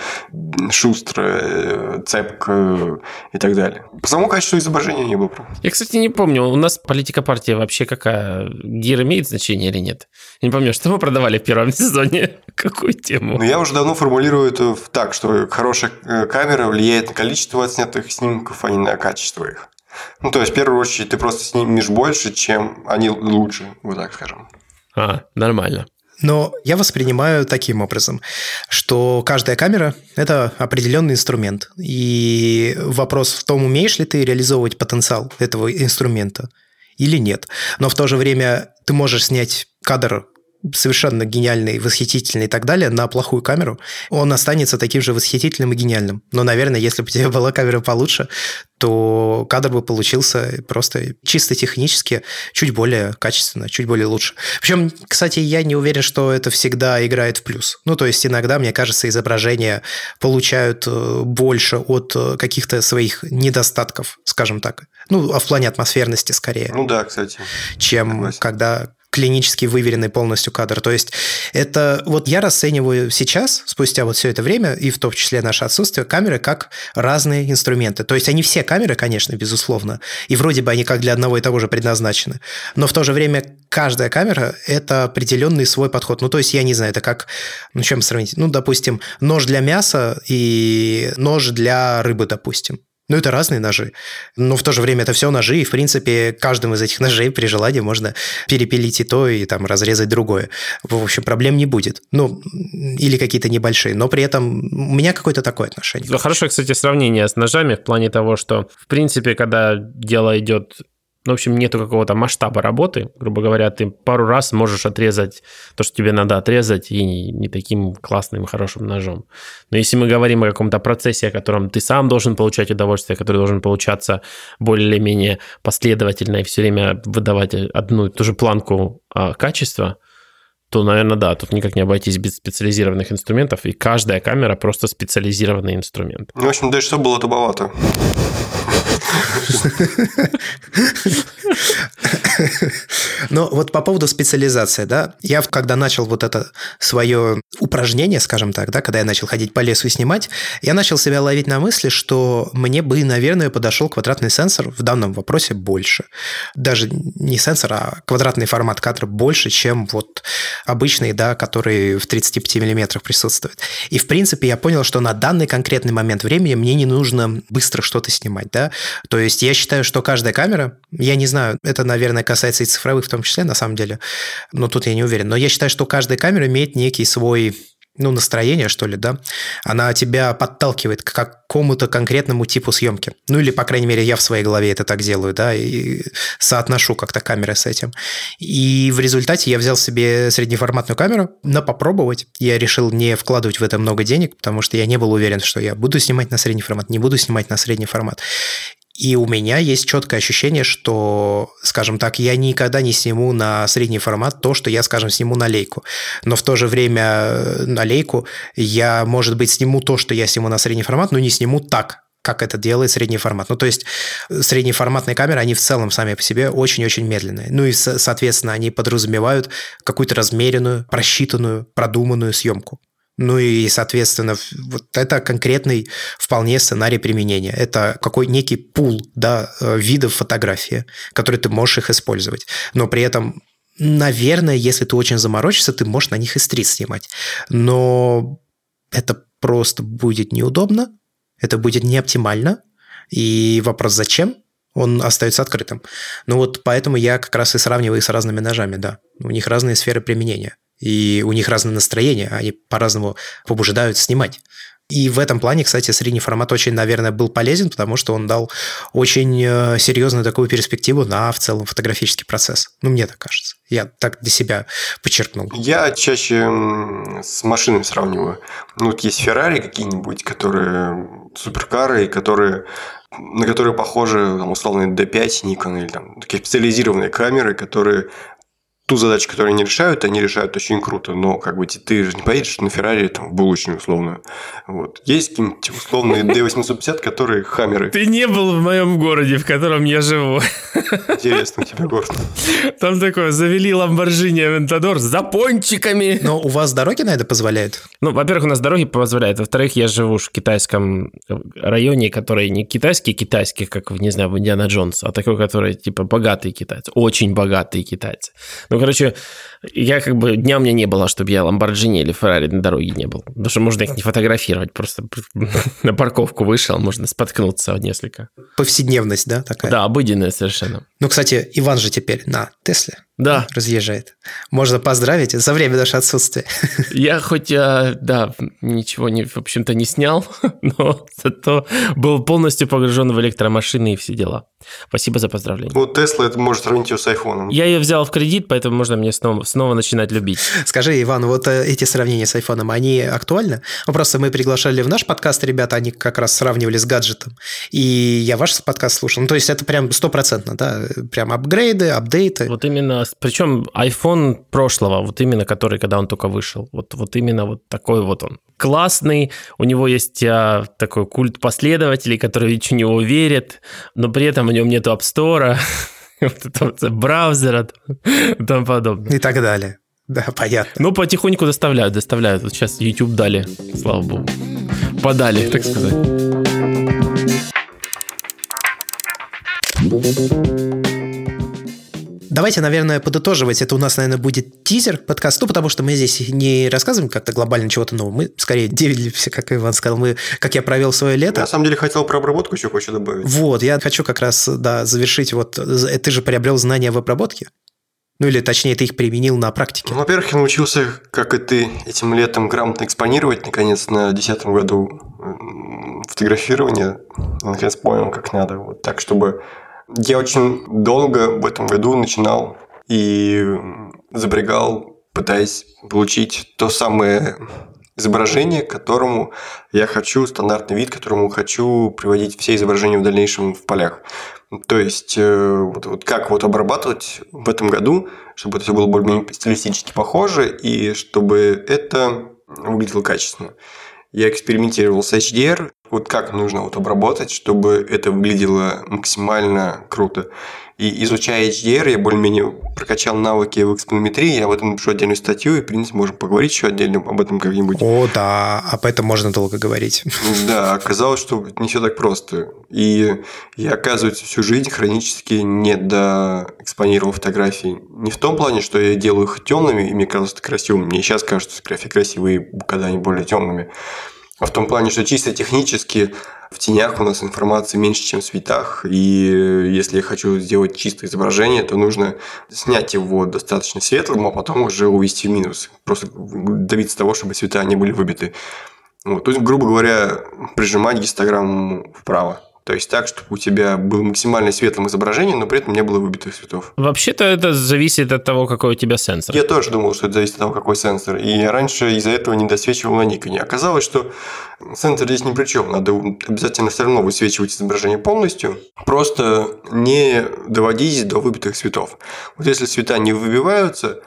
шустро, цепко и так далее. По самому качеству изображения не было. Я, кстати, не помню, у нас политика партии вообще какая? Гир имеет значение или нет? Я не помню, что мы продавали в первом сезоне, какую тему? Ну, я уже давно формулирую это так, что хорошая э, камера влияет на количество отснятых снимков, а не на качество их. Ну, то есть, в первую очередь, ты просто снимешь больше, чем они лучше, вот так скажем. А, нормально. Но я воспринимаю таким образом, что каждая камера – это определенный инструмент. И вопрос в том, умеешь ли ты реализовывать потенциал этого инструмента или нет. Но в то же время ты можешь снять кадр совершенно гениальный, восхитительный и так далее на плохую камеру, он останется таким же восхитительным и гениальным. Но, наверное, если бы у тебя была камера получше, то кадр бы получился просто чисто технически чуть более качественно, чуть более лучше. Причем, кстати, я не уверен, что это всегда играет в плюс. Ну, то есть иногда, мне кажется, изображения получают э, больше от э, каких-то своих недостатков, скажем так. Ну, а в плане атмосферности скорее. Ну да, кстати. Чем Согласен. когда клинически выверенный полностью кадр. То есть это вот я расцениваю сейчас, спустя вот все это время, и в том числе наше отсутствие, камеры как разные инструменты. То есть они все камеры, конечно, безусловно, и вроде бы они как для одного и того же предназначены, но в то же время каждая камера – это определенный свой подход. Ну, то есть я не знаю, это как, ну, чем сравнить? Ну, допустим, нож для мяса и нож для рыбы, допустим. Ну, это разные ножи. Но в то же время это все ножи, и, в принципе, каждым из этих ножей при желании можно перепилить и то, и там разрезать другое. В общем, проблем не будет. Ну, или какие-то небольшие. Но при этом у меня какое-то такое отношение. Хорошее, кстати, сравнение с ножами в плане того, что, в принципе, когда дело идет в общем, нету какого-то масштаба работы. Грубо говоря, ты пару раз можешь отрезать то, что тебе надо отрезать, и не, не таким классным, хорошим ножом. Но если мы говорим о каком-то процессе, о котором ты сам должен получать удовольствие, который должен получаться более-менее последовательно и все время выдавать одну и ту же планку а, качества, то, наверное, да, тут никак не обойтись без специализированных инструментов, и каждая камера просто специализированный инструмент. Ну, в общем, дальше что было туповато. Но вот по поводу специализации, да, я когда начал вот это свое упражнение, скажем так, да, когда я начал ходить по лесу и снимать, я начал себя ловить на мысли, что мне бы, наверное, подошел квадратный сенсор в данном вопросе больше. Даже не сенсор, а квадратный формат кадра больше, чем вот обычный, да, который в 35 миллиметрах присутствует. И, в принципе, я понял, что на данный конкретный момент времени мне не нужно быстро что-то снимать, да. То есть я считаю, что каждая камера, я не знаю, это, наверное, касается и цифровых в том числе, на самом деле, но тут я не уверен, но я считаю, что каждая камера имеет некий свой ну, настроение, что ли, да, она тебя подталкивает к какому-то конкретному типу съемки. Ну, или, по крайней мере, я в своей голове это так делаю, да, и соотношу как-то камеры с этим. И в результате я взял себе среднеформатную камеру на попробовать. Я решил не вкладывать в это много денег, потому что я не был уверен, что я буду снимать на средний формат, не буду снимать на средний формат. И у меня есть четкое ощущение, что, скажем так, я никогда не сниму на средний формат то, что я, скажем, сниму на лейку. Но в то же время э, на лейку я, может быть, сниму то, что я сниму на средний формат, но не сниму так, как это делает средний формат. Ну, то есть э, среднеформатные камеры, они в целом сами по себе очень-очень медленные. Ну и, соответственно, они подразумевают какую-то размеренную, просчитанную, продуманную съемку. Ну и, соответственно, вот это конкретный вполне сценарий применения. Это какой некий пул да, э, видов фотографии, которые ты можешь их использовать. Но при этом, наверное, если ты очень заморочишься, ты можешь на них и стрит снимать. Но это просто будет неудобно, это будет не оптимально. И вопрос «зачем?» он остается открытым. Ну вот поэтому я как раз и сравниваю их с разными ножами, да. У них разные сферы применения и у них разное настроение, они по-разному побуждают снимать. И в этом плане, кстати, средний формат очень, наверное, был полезен, потому что он дал очень э, серьезную такую перспективу на в целом фотографический процесс. Ну, мне так кажется. Я так для себя подчеркнул. Я чаще с машинами сравниваю. Ну, вот есть Феррари какие-нибудь, которые суперкары, которые на которые похожи, там, условно, D5 Nikon или там такие специализированные камеры, которые ту задачу, которую они решают, они решают очень круто, но как бы ты же не поедешь на Феррари там, в булочную условно. Вот. Есть какие-нибудь условные D850, которые хаммеры. Ты не был в моем городе, в котором я живу. Интересно у тебя город. Там такое, завели Ламборджини Авентадор за пончиками. Но у вас дороги на это позволяют? Ну, во-первых, у нас дороги позволяют. Во-вторых, я живу в китайском районе, который не китайский китайский, как, не знаю, в Индиана Джонс, а такой, который типа богатые китайцы, очень богатые китайцы. Ну, ну, короче, я как бы... Дня у меня не было, чтобы я Ламборджини или Феррари на дороге не был. Потому что можно их не фотографировать. Просто на парковку вышел, можно споткнуться несколько. Повседневность, да, такая? Да, обыденная совершенно. Ну, кстати, Иван же теперь на Тесле. Да. Разъезжает. Можно поздравить за время нашего отсутствия. Я хоть, а, да, ничего, не, в общем-то, не снял, но зато был полностью погружен в электромашины и все дела. Спасибо за поздравление. Вот Тесла, это может сравнить ее с айфоном. Я ее взял в кредит, поэтому можно мне снова, снова начинать любить. Скажи, Иван, вот э, эти сравнения с айфоном, они актуальны? Ну, просто мы приглашали в наш подкаст ребята, они как раз сравнивали с гаджетом. И я ваш подкаст слушал. Ну, то есть это прям стопроцентно, да? Прям апгрейды, апдейты. Вот именно причем iPhone прошлого, вот именно который, когда он только вышел, вот, вот именно вот такой вот он. Классный, у него есть а, такой культ последователей, которые очень в него верят, но при этом у него нет App Store, браузера и тому подобное. И так далее. Да, понятно. Ну, потихоньку доставляют, доставляют. Вот сейчас YouTube дали, слава богу. Подали, так сказать. Давайте, наверное, подытоживать. Это у нас, наверное, будет тизер подкасту, потому что мы здесь не рассказываем как-то глобально чего-то нового. Мы скорее делимся, как Иван сказал, мы, как я провел свое лето. На самом деле хотел про обработку еще кое-что добавить. Вот, я хочу как раз, да, завершить. Вот ты же приобрел знания в обработке? Ну или точнее, ты их применил на практике? Ну, во-первых, я научился, как и ты, этим летом грамотно экспонировать, наконец, на десятом году фотографирования. Я, наконец, понял, как надо. Вот так, чтобы Я очень долго в этом году начинал и забрегал, пытаясь получить то самое изображение, которому я хочу, стандартный вид, которому хочу приводить все изображения в дальнейшем в полях. То есть, э, вот, вот как вот обрабатывать в этом году, чтобы это все было более-менее стилистически похоже, и чтобы это выглядело качественно. Я экспериментировал с HDR, вот как нужно вот обработать, чтобы это выглядело максимально круто. И изучая HDR, я более-менее прокачал навыки в экспонометрии, я об этом напишу отдельную статью, и, в принципе, можем поговорить еще отдельно об этом как-нибудь. О, да, об этом можно долго говорить. Да, оказалось, что не все так просто. И я, оказывается, всю жизнь хронически не доэкспонировал фотографии. Не в том плане, что я делаю их темными, и мне кажется это красивым. Мне сейчас кажется фотографии красивые, когда они более темными. А в том плане, что чисто технически в тенях у нас информации меньше, чем в цветах, и если я хочу сделать чистое изображение, то нужно снять его достаточно светлым, а потом уже увести в минус. Просто добиться того, чтобы цвета не были выбиты. Вот. То есть, грубо говоря, прижимать гистограмму вправо. То есть так, чтобы у тебя было максимально светлым изображение, но при этом не было выбитых цветов. Вообще-то это зависит от того, какой у тебя сенсор. Я тоже думал, что это зависит от того, какой сенсор. И раньше из-за этого не досвечивал на Никоне. Оказалось, что сенсор здесь ни при чем. Надо обязательно все равно высвечивать изображение полностью. Просто не доводить до выбитых цветов. Вот если цвета не выбиваются,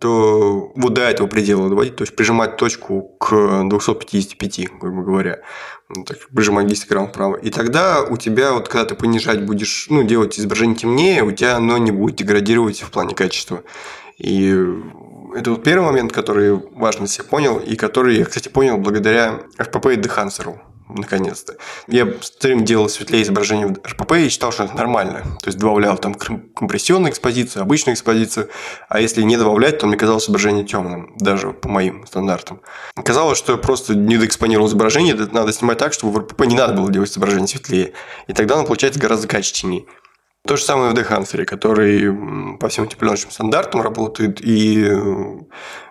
то вот до этого предела доводить, то есть прижимать точку к 255, грубо говоря, ну, так, прижимать 10 грамм вправо. И тогда у тебя, вот когда ты понижать будешь, ну, делать изображение темнее, у тебя оно не будет деградировать в плане качества. И это вот первый момент, который важно себе понял, и который я, кстати, понял благодаря FPP и Dehancer наконец-то. Я время делал светлее изображение в РПП и считал, что это нормально. То есть добавлял там компрессионную экспозицию, обычную экспозицию, а если не добавлять, то мне казалось изображение темным, даже по моим стандартам. Казалось, что я просто не доэкспонировал изображение, надо снимать так, чтобы в РПП не надо было делать изображение светлее. И тогда оно получается гораздо качественнее. То же самое в Дехансере, который по всем утепленным стандартам работает. И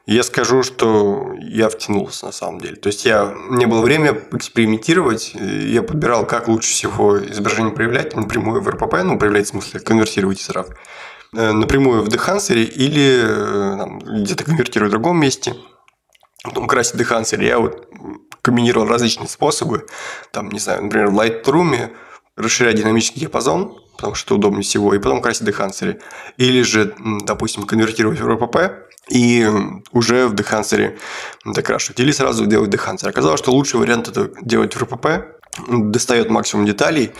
я скажу, что я втянулся на самом деле. То есть я не было время экспериментировать. Я подбирал, как лучше всего изображение проявлять напрямую в РПП, ну, проявлять в смысле конвертировать из RAW, э, напрямую в Дехансере или э, где-то конвертировать в другом месте. Потом красить Дехансере. Я вот комбинировал различные способы. Там, не знаю, например, в Lightroom расширять динамический диапазон, потому что удобнее всего, и потом красить дехансере. Или же, допустим, конвертировать в РПП и уже в дехансере докрашивать. Или сразу делать дехансер. Оказалось, что лучший вариант это делать в РПП, достает максимум деталей,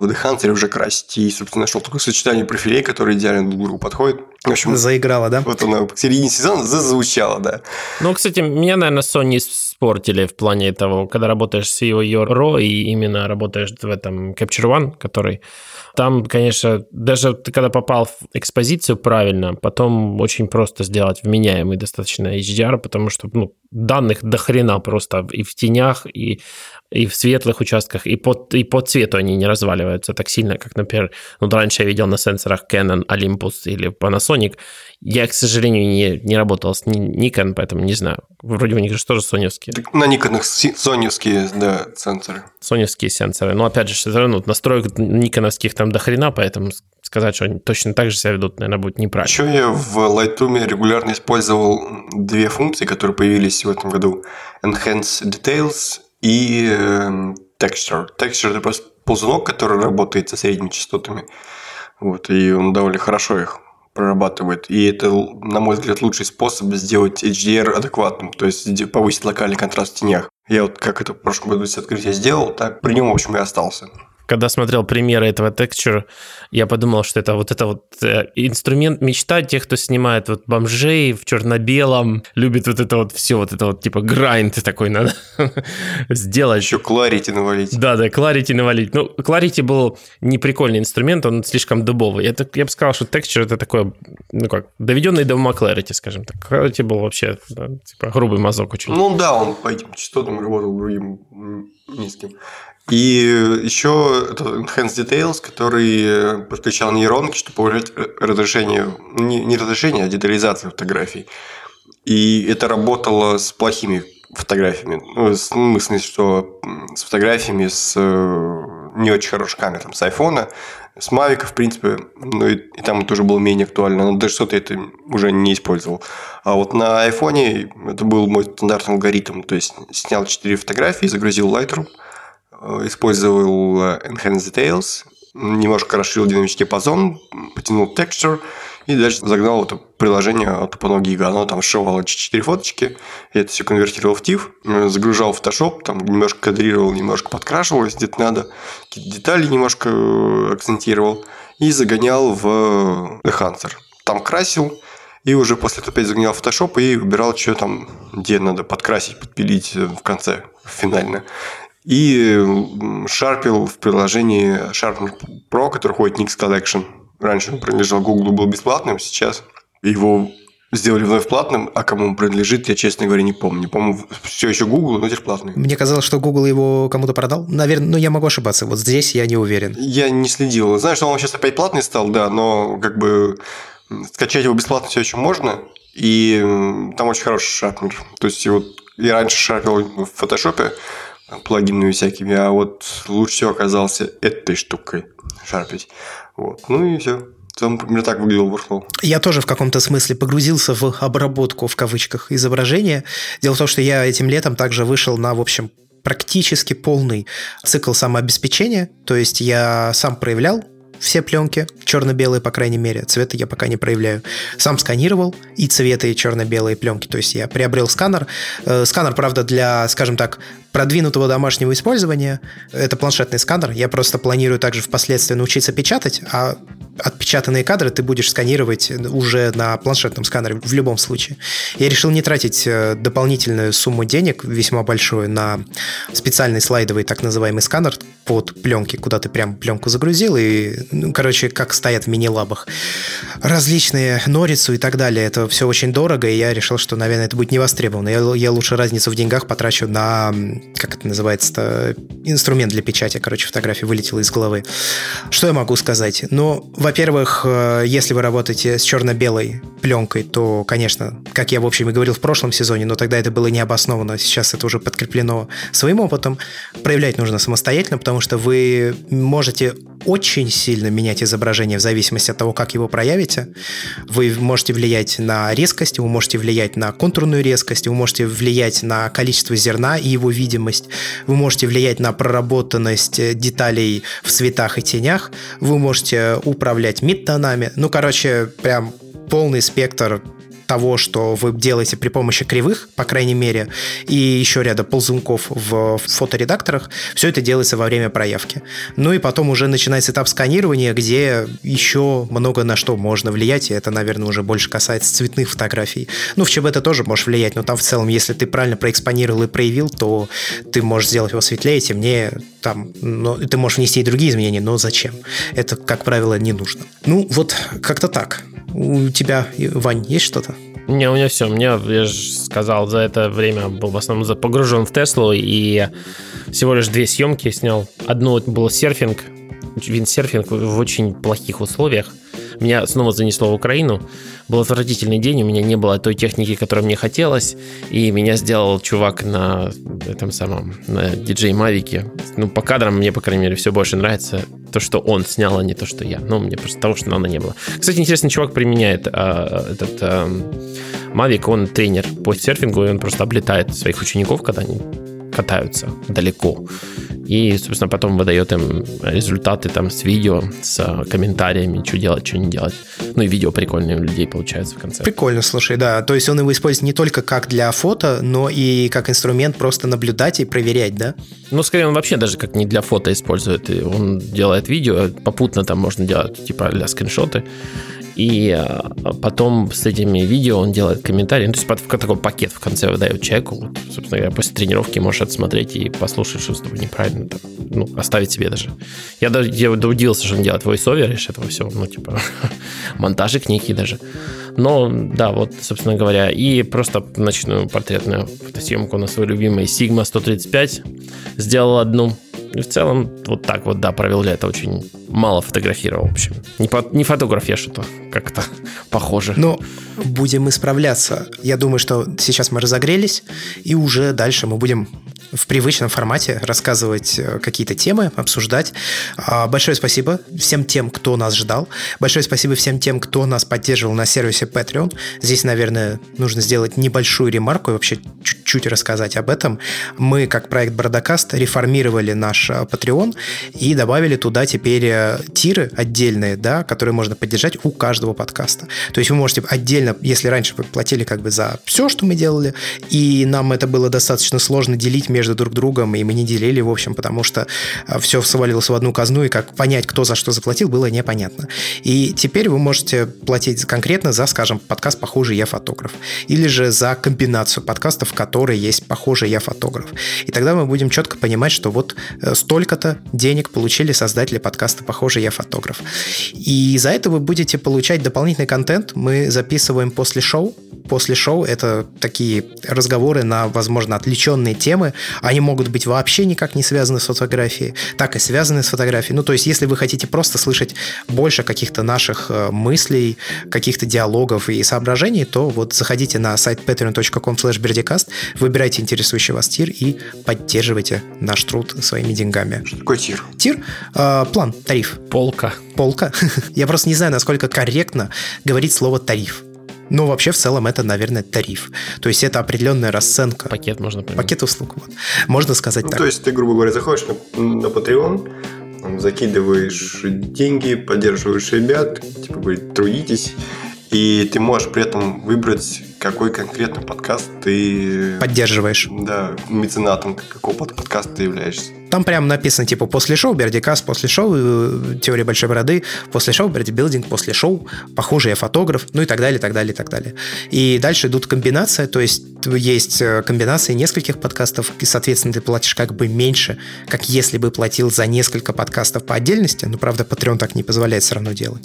в Дехантере уже красить. И, собственно, нашел такое сочетание профилей, которые идеально друг другу подходят. В общем, заиграла, да? Вот она в середине сезона зазвучала, да. Ну, кстати, меня, наверное, Sony спортили в плане того, когда работаешь с его RAW и именно работаешь в этом Capture One, который там, конечно, даже ты когда попал в экспозицию правильно, потом очень просто сделать вменяемый достаточно HDR, потому что ну, данных до хрена просто и в тенях, и, и в светлых участках, и по, и по цвету они не разваливаются так сильно, как, например, ну, раньше я видел на сенсорах Canon, Olympus или Panasonic. Я, к сожалению, не, не работал с Nikon, поэтому не знаю. Вроде у них же тоже соневские. На Никонах соневские, да, сенсоры. Соневские сенсоры. Но, опять же, все равно настроек никоновских там до хрена, поэтому сказать, что они точно так же себя ведут, наверное, будет неправильно. Еще я в Lightroom регулярно использовал две функции, которые появились в этом году. Enhance Details и Texture. Texture – это просто ползунок, который работает со средними частотами. Вот, и он довольно хорошо их прорабатывает. И это, на мой взгляд, лучший способ сделать HDR адекватным, то есть повысить локальный контраст в тенях. Я вот как это в прошлом году с открытия сделал, так при нем, в общем, и остался когда смотрел примеры этого texture, я подумал, что это вот это вот э, инструмент мечта тех, кто снимает вот бомжей в черно-белом, любит вот это вот все, вот это вот типа грайнд такой надо сделать. Еще Clarity навалить. Да, да, Clarity навалить. Ну, Clarity был не прикольный инструмент, он слишком дубовый. Это, я бы сказал, что texture это такое, ну как, доведенный до ума Clarity, скажем так. Clarity был вообще да, типа грубый мазок очень. Ну да, он по этим частотам работал другим низким. И еще это Enhanced Details, который подключал нейронки, чтобы повышать разрешение, не, не разрешение, а детализацию фотографий. И это работало с плохими фотографиями. Ну, в смысле, что с фотографиями с не очень хорошая камера там, с айфона, с Mavic, в принципе, ну и, и там это уже было менее актуально. На D600 я это уже не использовал. А вот на айфоне это был мой стандартный алгоритм. То есть снял 4 фотографии, загрузил Lightroom, э, использовал э, Enhanced Details, немножко расширил динамический диапазон, потянул texture и дальше загнал это приложение от OpenGiga. Гига. Оно там сшивало 4 фоточки, я это все конвертировал в TIFF, загружал в Photoshop, там немножко кадрировал, немножко подкрашивал, если где-то надо, какие-то детали немножко э, акцентировал и загонял в Enhancer. Там красил, и уже после этого опять загонял в Photoshop и выбирал, что там, где надо подкрасить, подпилить в конце, финально. И шарпил в приложении Sharpener Pro, который ходит Nix Collection. Раньше он принадлежал Google, был бесплатным, сейчас его сделали вновь платным, а кому он принадлежит, я, честно говоря, не помню. Помню, все еще Google, но теперь платный. Мне казалось, что Google его кому-то продал. Наверное, но ну, я могу ошибаться. Вот здесь я не уверен. Я не следил. Знаешь, что он сейчас опять платный стал, да, но как бы скачать его бесплатно все еще можно. И там очень хороший шарпнер. То есть, вот я раньше шарпил в фотошопе плагинами всякими, а вот лучше всего оказался этой штукой шарпить. Вот. Ну и все. Там примерно так выглядел Workflow. Я тоже в каком-то смысле погрузился в обработку, в кавычках, изображения. Дело в том, что я этим летом также вышел на, в общем, практически полный цикл самообеспечения. То есть я сам проявлял все пленки, черно-белые, по крайней мере, цвета я пока не проявляю. Сам сканировал и цветы, и черно-белые пленки, то есть я приобрел сканер. Э, сканер, правда, для, скажем так, продвинутого домашнего использования. Это планшетный сканер. Я просто планирую также впоследствии научиться печатать, а отпечатанные кадры ты будешь сканировать уже на планшетном сканере в любом случае. Я решил не тратить э, дополнительную сумму денег, весьма большую, на специальный слайдовый так называемый сканер под пленки, куда ты прям пленку загрузил и, ну, короче, как стоят в мини-лабах. Различные норицу и так далее. Это все очень дорого, и я решил, что, наверное, это будет не востребовано. Я, я лучше разницу в деньгах потрачу на, как это называется, инструмент для печати. Короче, фотография вылетела из головы. Что я могу сказать? Ну, во-первых, э, если вы работаете с черно-белой пленкой, то, конечно, как я, в общем, и говорил в прошлом сезоне, но тогда это было необоснованно, сейчас это уже подкреплено своим опытом, проявлять нужно самостоятельно, потому что вы можете очень сильно менять изображение в зависимости от того, как его проявите. Вы можете влиять на резкость, вы можете влиять на контурную резкость, вы можете влиять на количество зерна и его видимость, вы можете влиять на проработанность деталей в цветах и тенях, вы можете управлять мидтонами. Ну, короче, прям полный спектр того, что вы делаете при помощи кривых, по крайней мере, и еще ряда ползунков в фоторедакторах, все это делается во время проявки. Ну и потом уже начинается этап сканирования, где еще много на что можно влиять, и это, наверное, уже больше касается цветных фотографий. Ну, в ЧБ ты тоже можешь влиять, но там в целом, если ты правильно проэкспонировал и проявил, то ты можешь сделать его светлее, темнее, там, но ты можешь внести и другие изменения, но зачем? Это, как правило, не нужно. Ну, вот как-то так. У тебя, Вань, есть что-то? Не, у меня все. Мне, я же сказал, за это время был в основном погружен в Теслу и всего лишь две съемки снял. Одну был серфинг, виндсерфинг в очень плохих условиях. Меня снова занесло в Украину. Был отвратительный день, у меня не было той техники, которая мне хотелось, и меня сделал чувак на этом самом, на DJ Mavic. Ну, по кадрам мне, по крайней мере, все больше нравится то, что он снял, а не то, что я. Ну, мне просто того, что надо не было. Кстати, интересный чувак применяет а, этот а, Mavic, он тренер по серфингу, и он просто облетает своих учеников, когда они катаются далеко. И, собственно, потом выдает им результаты там с видео, с комментариями, что делать, что не делать. Ну и видео прикольные у людей получается в конце. Прикольно, слушай, да. То есть он его использует не только как для фото, но и как инструмент просто наблюдать и проверять, да? Ну, скорее, он вообще даже как не для фото использует. Он делает видео, попутно там можно делать типа для скриншоты и а, потом с этими видео он делает комментарии, ну, то есть такой пакет в конце выдает человеку, собственно говоря, после тренировки можешь отсмотреть и послушать, что с тобой неправильно, там, ну, оставить себе даже. Я даже я удивился, что он делает voice-over из этого всего, ну, типа, монтажик некий даже. Но, да, вот, собственно говоря, и просто ночную портретную фотосъемку на свой любимый Sigma 135 сделал одну, и в целом вот так вот, да, провел лето. Очень мало фотографировал, в общем. Не, по, не фотограф я что-то, как-то похоже. Но будем исправляться. Я думаю, что сейчас мы разогрелись, и уже дальше мы будем в привычном формате рассказывать э, какие-то темы, обсуждать. А, большое спасибо всем тем, кто нас ждал. Большое спасибо всем тем, кто нас поддерживал на сервисе Patreon. Здесь, наверное, нужно сделать небольшую ремарку и вообще чуть-чуть рассказать об этом. Мы, как проект Бродокаст, реформировали наш э, Patreon и добавили туда теперь э, тиры отдельные, да, которые можно поддержать у каждого подкаста. То есть вы можете отдельно, если раньше вы платили как бы за все, что мы делали, и нам это было достаточно сложно делить между друг другом, и мы не делили, в общем, потому что э, все свалилось в одну казну, и как понять, кто за что заплатил, было непонятно. И теперь вы можете платить конкретно за, скажем, подкаст «Похожий я фотограф», или же за комбинацию подкастов, в которой есть «Похожий я фотограф». И тогда мы будем четко понимать, что вот э, столько-то денег получили создатели подкаста «Похожий я фотограф». И за это вы будете получать дополнительный контент. Мы записываем после шоу, после шоу. Это такие разговоры на, возможно, отвлеченные темы. Они могут быть вообще никак не связаны с фотографией, так и связаны с фотографией. Ну, то есть, если вы хотите просто слышать больше каких-то наших э, мыслей, каких-то диалогов и соображений, то вот заходите на сайт patreon.com slash выбирайте интересующий вас тир и поддерживайте наш труд своими деньгами. Что такое тир? Тир э, – план, тариф. Полка. Полка. Я просто не знаю, насколько корректно говорить слово тариф. Но вообще в целом это, наверное, тариф. То есть это определенная расценка. Пакет можно поменять. Пакет услуг. Вот. Можно сказать ну, так. То есть ты, грубо говоря, заходишь на, на Patreon, закидываешь деньги, поддерживаешь ребят, типа говорит, трудитесь, и ты можешь при этом выбрать, какой конкретно подкаст ты... Поддерживаешь. Да, меценатом какого подкаста ты являешься. Там прям написано, типа, после шоу Бердикас, после шоу э, Теория большой бороды, после шоу Бердибилдинг, после шоу Похожий я фотограф, ну и так далее, так далее, так далее. И дальше идут комбинации, то есть есть э, комбинации нескольких подкастов, и, соответственно, ты платишь как бы меньше, как если бы платил за несколько подкастов по отдельности, но, правда, Patreon так не позволяет все равно делать.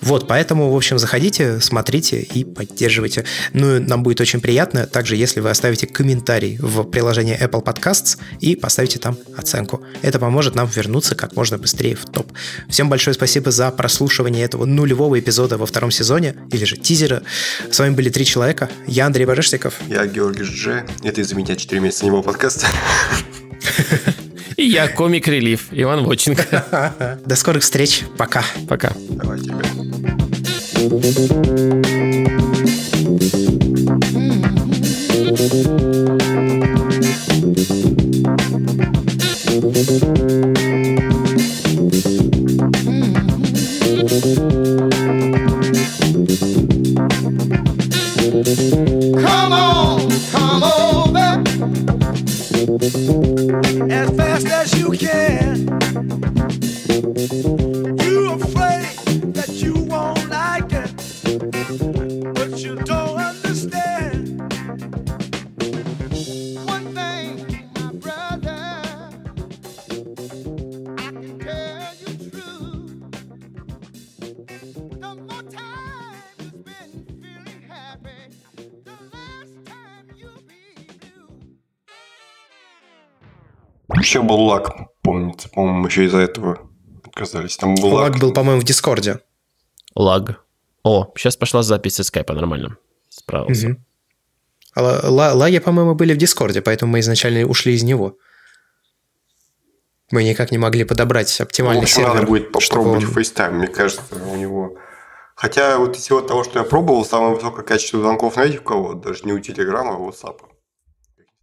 Вот, поэтому, в общем, заходите, смотрите и поддерживайте. Ну, нам будет очень приятно, также, если вы оставите комментарий в приложении Apple Podcasts и поставите там оценку оценку. Это поможет нам вернуться как можно быстрее в топ. Всем большое спасибо за прослушивание этого нулевого эпизода во втором сезоне, или же тизера. С вами были три человека. Я Андрей Барышников. Я Георгий Дж. Это из-за меня 4 месяца не было подкаста. И я комик Релив, Иван Воченко. До скорых встреч. Пока. Пока. Давайте, ребят. Еще из-за этого отказались. Там был лаг лаг. был, по-моему, в Дискорде. Лаг. О, сейчас пошла запись из скайпа, нормально. Справился. Мгм. А ла- ла- лаги, по-моему, были в Дискорде, поэтому мы изначально ушли из него. Мы никак не могли подобрать В оптимальный общем, сервер. надо будет попробовать он- FaceTime, мне кажется, у него... Хотя вот из всего того, что я пробовал, самое высокое качество звонков, знаете, у кого? Даже не у Телеграма, а у WhatsApp.